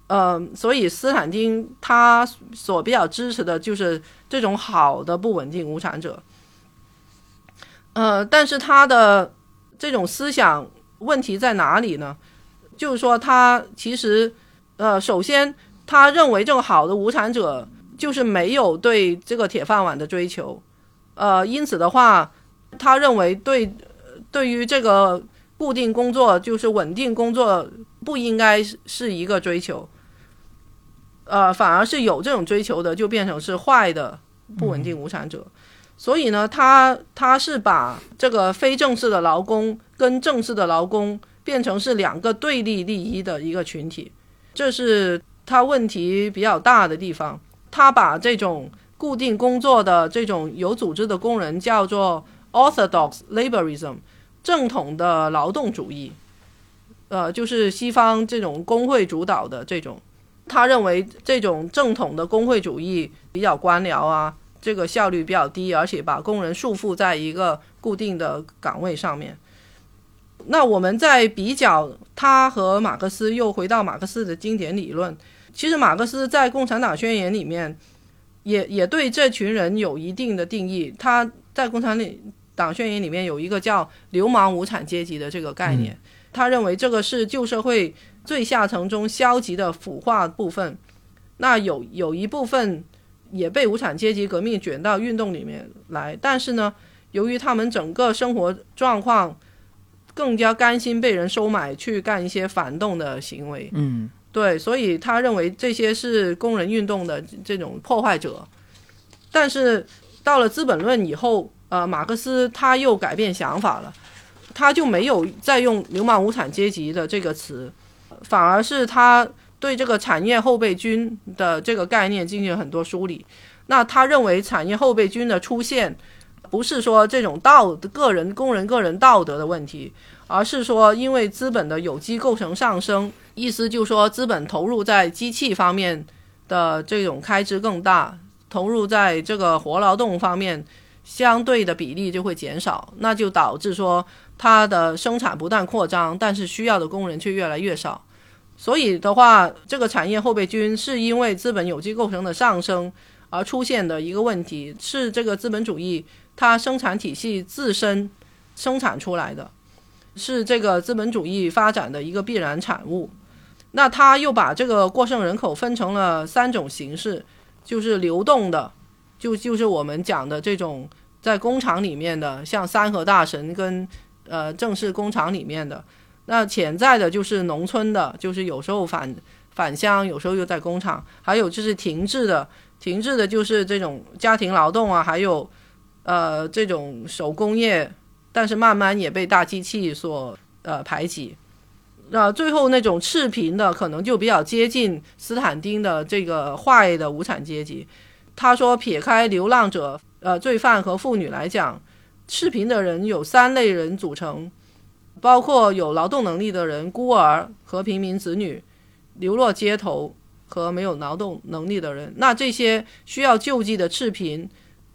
呃，所以斯坦丁他所比较支持的就是这种好的不稳定无产者，呃，但是他的这种思想问题在哪里呢？就是说，他其实，呃，首先，他认为这个好的无产者就是没有对这个铁饭碗的追求，呃，因此的话，他认为对对于这个固定工作就是稳定工作不应该是一个追求，呃，反而是有这种追求的就变成是坏的不稳定无产者，所以呢，他他是把这个非正式的劳工跟正式的劳工。变成是两个对立利益的一个群体，这是他问题比较大的地方。他把这种固定工作的这种有组织的工人叫做 orthodox laborism，正统的劳动主义，呃，就是西方这种工会主导的这种。他认为这种正统的工会主义比较官僚啊，这个效率比较低，而且把工人束缚在一个固定的岗位上面。那我们在比较他和马克思，又回到马克思的经典理论。其实马克思在《共产党宣言》里面，也也对这群人有一定的定义。他在《共产党宣言》里面有一个叫“流氓无产阶级”的这个概念。他认为这个是旧社会最下层中消极的腐化部分。那有有一部分也被无产阶级革命卷到运动里面来，但是呢，由于他们整个生活状况。更加甘心被人收买去干一些反动的行为，嗯，对，所以他认为这些是工人运动的这种破坏者。但是到了《资本论》以后，呃，马克思他又改变想法了，他就没有再用“流氓无产阶级”的这个词，反而是他对这个产业后备军的这个概念进行了很多梳理。那他认为产业后备军的出现。不是说这种道个人工人个人道德的问题，而是说因为资本的有机构成上升，意思就是说资本投入在机器方面的这种开支更大，投入在这个活劳动方面相对的比例就会减少，那就导致说它的生产不断扩张，但是需要的工人却越来越少。所以的话，这个产业后备军是因为资本有机构成的上升而出现的一个问题，是这个资本主义。它生产体系自身生产出来的，是这个资本主义发展的一个必然产物。那他又把这个过剩人口分成了三种形式，就是流动的，就就是我们讲的这种在工厂里面的，像三和大神跟呃正式工厂里面的。那潜在的就是农村的，就是有时候返返乡，有时候又在工厂。还有就是停滞的，停滞的就是这种家庭劳动啊，还有。呃，这种手工业，但是慢慢也被大机器所呃排挤。那最后那种赤贫的，可能就比较接近斯坦丁的这个坏的无产阶级。他说，撇开流浪者、呃罪犯和妇女来讲，赤贫的人有三类人组成，包括有劳动能力的人、孤儿和平民子女、流落街头和没有劳动能力的人。那这些需要救济的赤贫，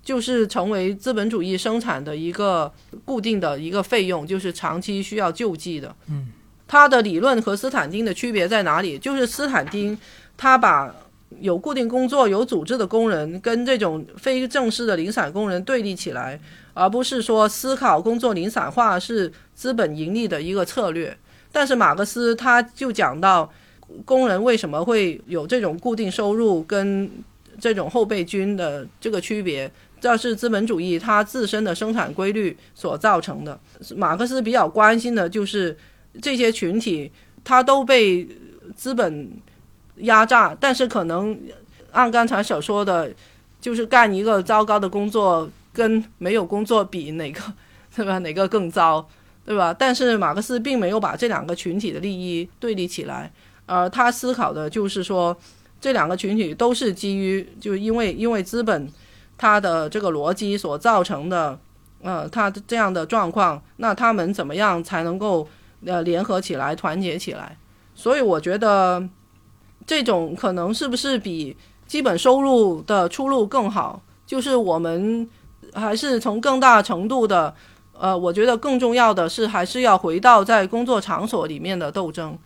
就是成为资本主义生产的一个固定的一个费用，就是长期需要救济的。嗯，他的理论和斯坦丁的区别在哪里？就是斯坦丁他把有固定工作、有组织的工人跟这种非正式的零散工人对立起来，而不是说思考工作零散化是资本盈利的一个策略。但是马克思他就讲到，工人为什么会有这种固定收入跟这种后备军的这个区别，这是资本主义它自身的生产规律所造成的。马克思比较关心的就是这些群体，他都被资本。压榨，但是可能按刚才所说的，就是干一个糟糕的工作，跟没有工作比，哪个对吧？哪个更糟，对吧？但是马克思并没有把这两个群体的利益对立起来，而他思考的就是说，这两个群体都是基于，就因为因为资本他的这个逻辑所造成的，呃，他这样的状况，那他们怎么样才能够呃联合起来、团结起来？所以我觉得。这种可能是不是比基本收入的出路更好？就是我们还是从更大程度的，呃，我觉得更重要的是还是要回到在工作场所里面的斗争，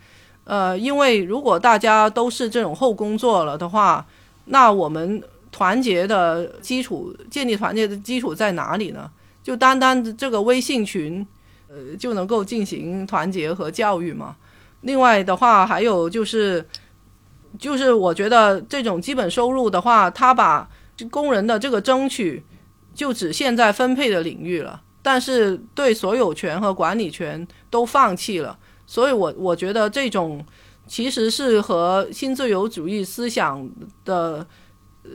呃，因为如果大家都是这种后工作了的话，那我们团结的基础，建立团结的基础在哪里呢？就单单这个微信群，呃，就能够进行团结和教育吗？另外的话，还有就是。就是我觉得这种基本收入的话，他把工人的这个争取就只限在分配的领域了，但是对所有权和管理权都放弃了。所以，我我觉得这种其实是和新自由主义思想的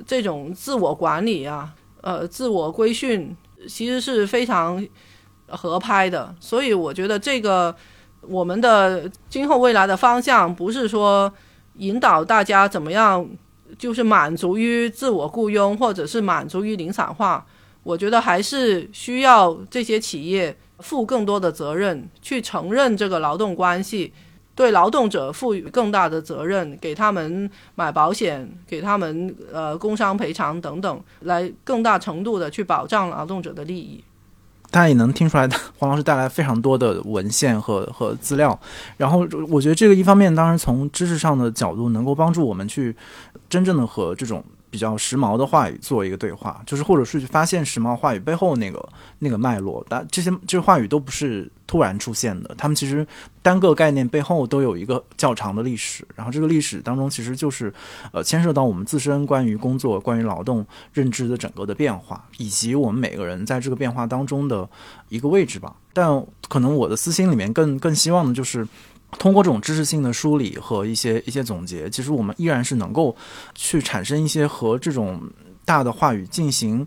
这种自我管理啊，呃，自我规训，其实是非常合拍的。所以，我觉得这个我们的今后未来的方向不是说。引导大家怎么样，就是满足于自我雇佣，或者是满足于零散化。我觉得还是需要这些企业负更多的责任，去承认这个劳动关系，对劳动者赋予更大的责任，给他们买保险，给他们呃工伤赔偿等等，来更大程度的去保障劳动者的利益。大家也能听出来，黄老师带来非常多的文献和和资料。然后，我觉得这个一方面，当然从知识上的角度，能够帮助我们去真正的和这种。比较时髦的话语做一个对话，就是或者是去发现时髦话语背后那个那个脉络。但这些这些话语都不是突然出现的，他们其实单个概念背后都有一个较长的历史。然后这个历史当中，其实就是呃牵涉到我们自身关于工作、关于劳动认知的整个的变化，以及我们每个人在这个变化当中的一个位置吧。但可能我的私心里面更更希望的就是。通过这种知识性的梳理和一些一些总结，其实我们依然是能够去产生一些和这种大的话语进行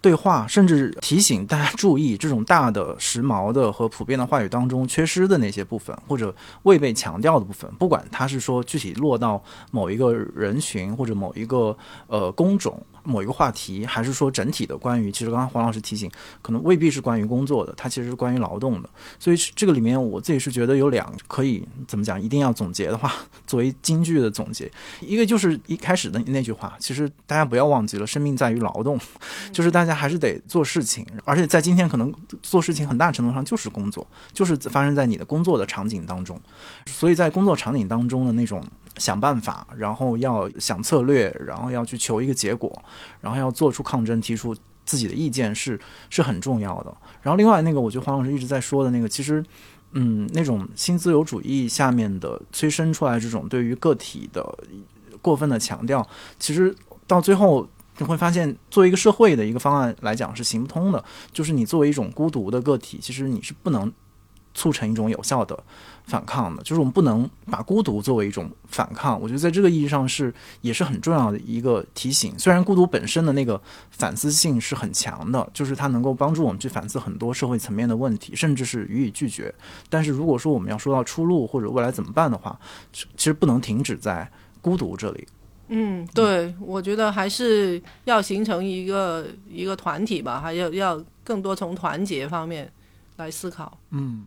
对话，甚至提醒大家注意这种大的、时髦的和普遍的话语当中缺失的那些部分，或者未被强调的部分。不管它是说具体落到某一个人群或者某一个呃工种。某一个话题，还是说整体的关于，其实刚刚黄老师提醒，可能未必是关于工作的，它其实是关于劳动的。所以这个里面，我自己是觉得有两可以怎么讲，一定要总结的话，作为京剧的总结，一个就是一开始的那句话，其实大家不要忘记了，生命在于劳动，就是大家还是得做事情，而且在今天可能做事情很大程度上就是工作，就是发生在你的工作的场景当中，所以在工作场景当中的那种。想办法，然后要想策略，然后要去求一个结果，然后要做出抗争，提出自己的意见是是很重要的。然后另外那个，我觉得黄老师一直在说的那个，其实，嗯，那种新自由主义下面的催生出来这种对于个体的过分的强调，其实到最后你会发现，作为一个社会的一个方案来讲是行不通的。就是你作为一种孤独的个体，其实你是不能促成一种有效的。反抗的，就是我们不能把孤独作为一种反抗。我觉得在这个意义上是也是很重要的一个提醒。虽然孤独本身的那个反思性是很强的，就是它能够帮助我们去反思很多社会层面的问题，甚至是予以拒绝。但是如果说我们要说到出路或者未来怎么办的话，其实不能停止在孤独这里。嗯，对，我觉得还是要形成一个一个团体吧，还要要更多从团结方面来思考。嗯。